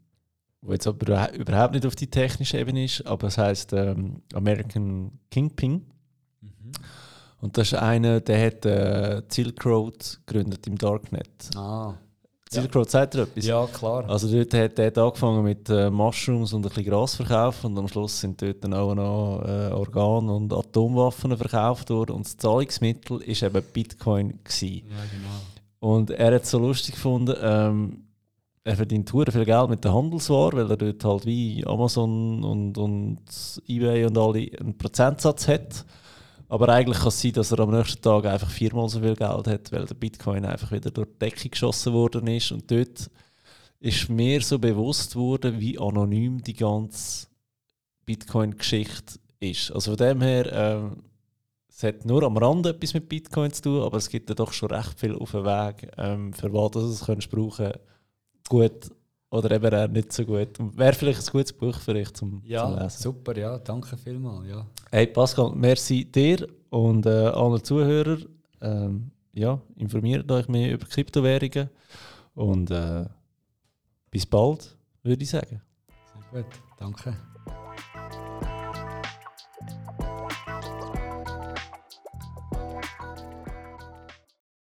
wo jetzt aber überha- überhaupt nicht auf die technische Ebene ist, aber es heißt ähm, American Kingpin. Und das ist einer, der hat äh, Silk Road gegründet im Darknet. Ah. Silk sagt er etwas? Ja, klar. Also dort hat er angefangen mit äh, Mushrooms und ein bisschen Gras verkaufen und am Schluss sind dort dann auch noch äh, Organe und Atomwaffen verkauft worden und das Zahlungsmittel ist eben Bitcoin gewesen. Ja, genau. Und er hat es so lustig gefunden, ähm, er verdient hure viel Geld mit der Handelsware, weil er dort halt wie Amazon und, und Ebay und alle einen Prozentsatz hat. Aber eigentlich kann es sein, dass er am nächsten Tag einfach viermal so viel Geld hat, weil der Bitcoin einfach wieder durch die Decke geschossen worden ist. Und dort ist mir so bewusst worden, wie anonym die ganze Bitcoin-Geschichte ist. Also von dem her, ähm, es hat nur am Rand etwas mit Bitcoin zu tun, aber es gibt ja doch schon recht viel auf dem Weg, ähm, für was du es brauchen gut oder eben auch nicht so gut. Wäre vielleicht ein gutes Buch für dich zum, zum Ja, Lesen. super, ja, danke vielmals. Ja. Hey Pascal, merci dir und äh, allen Zuhörern. Ähm, ja, informiert euch mehr über Kryptowährungen und äh, bis bald, würde ich sagen. Sehr gut, danke.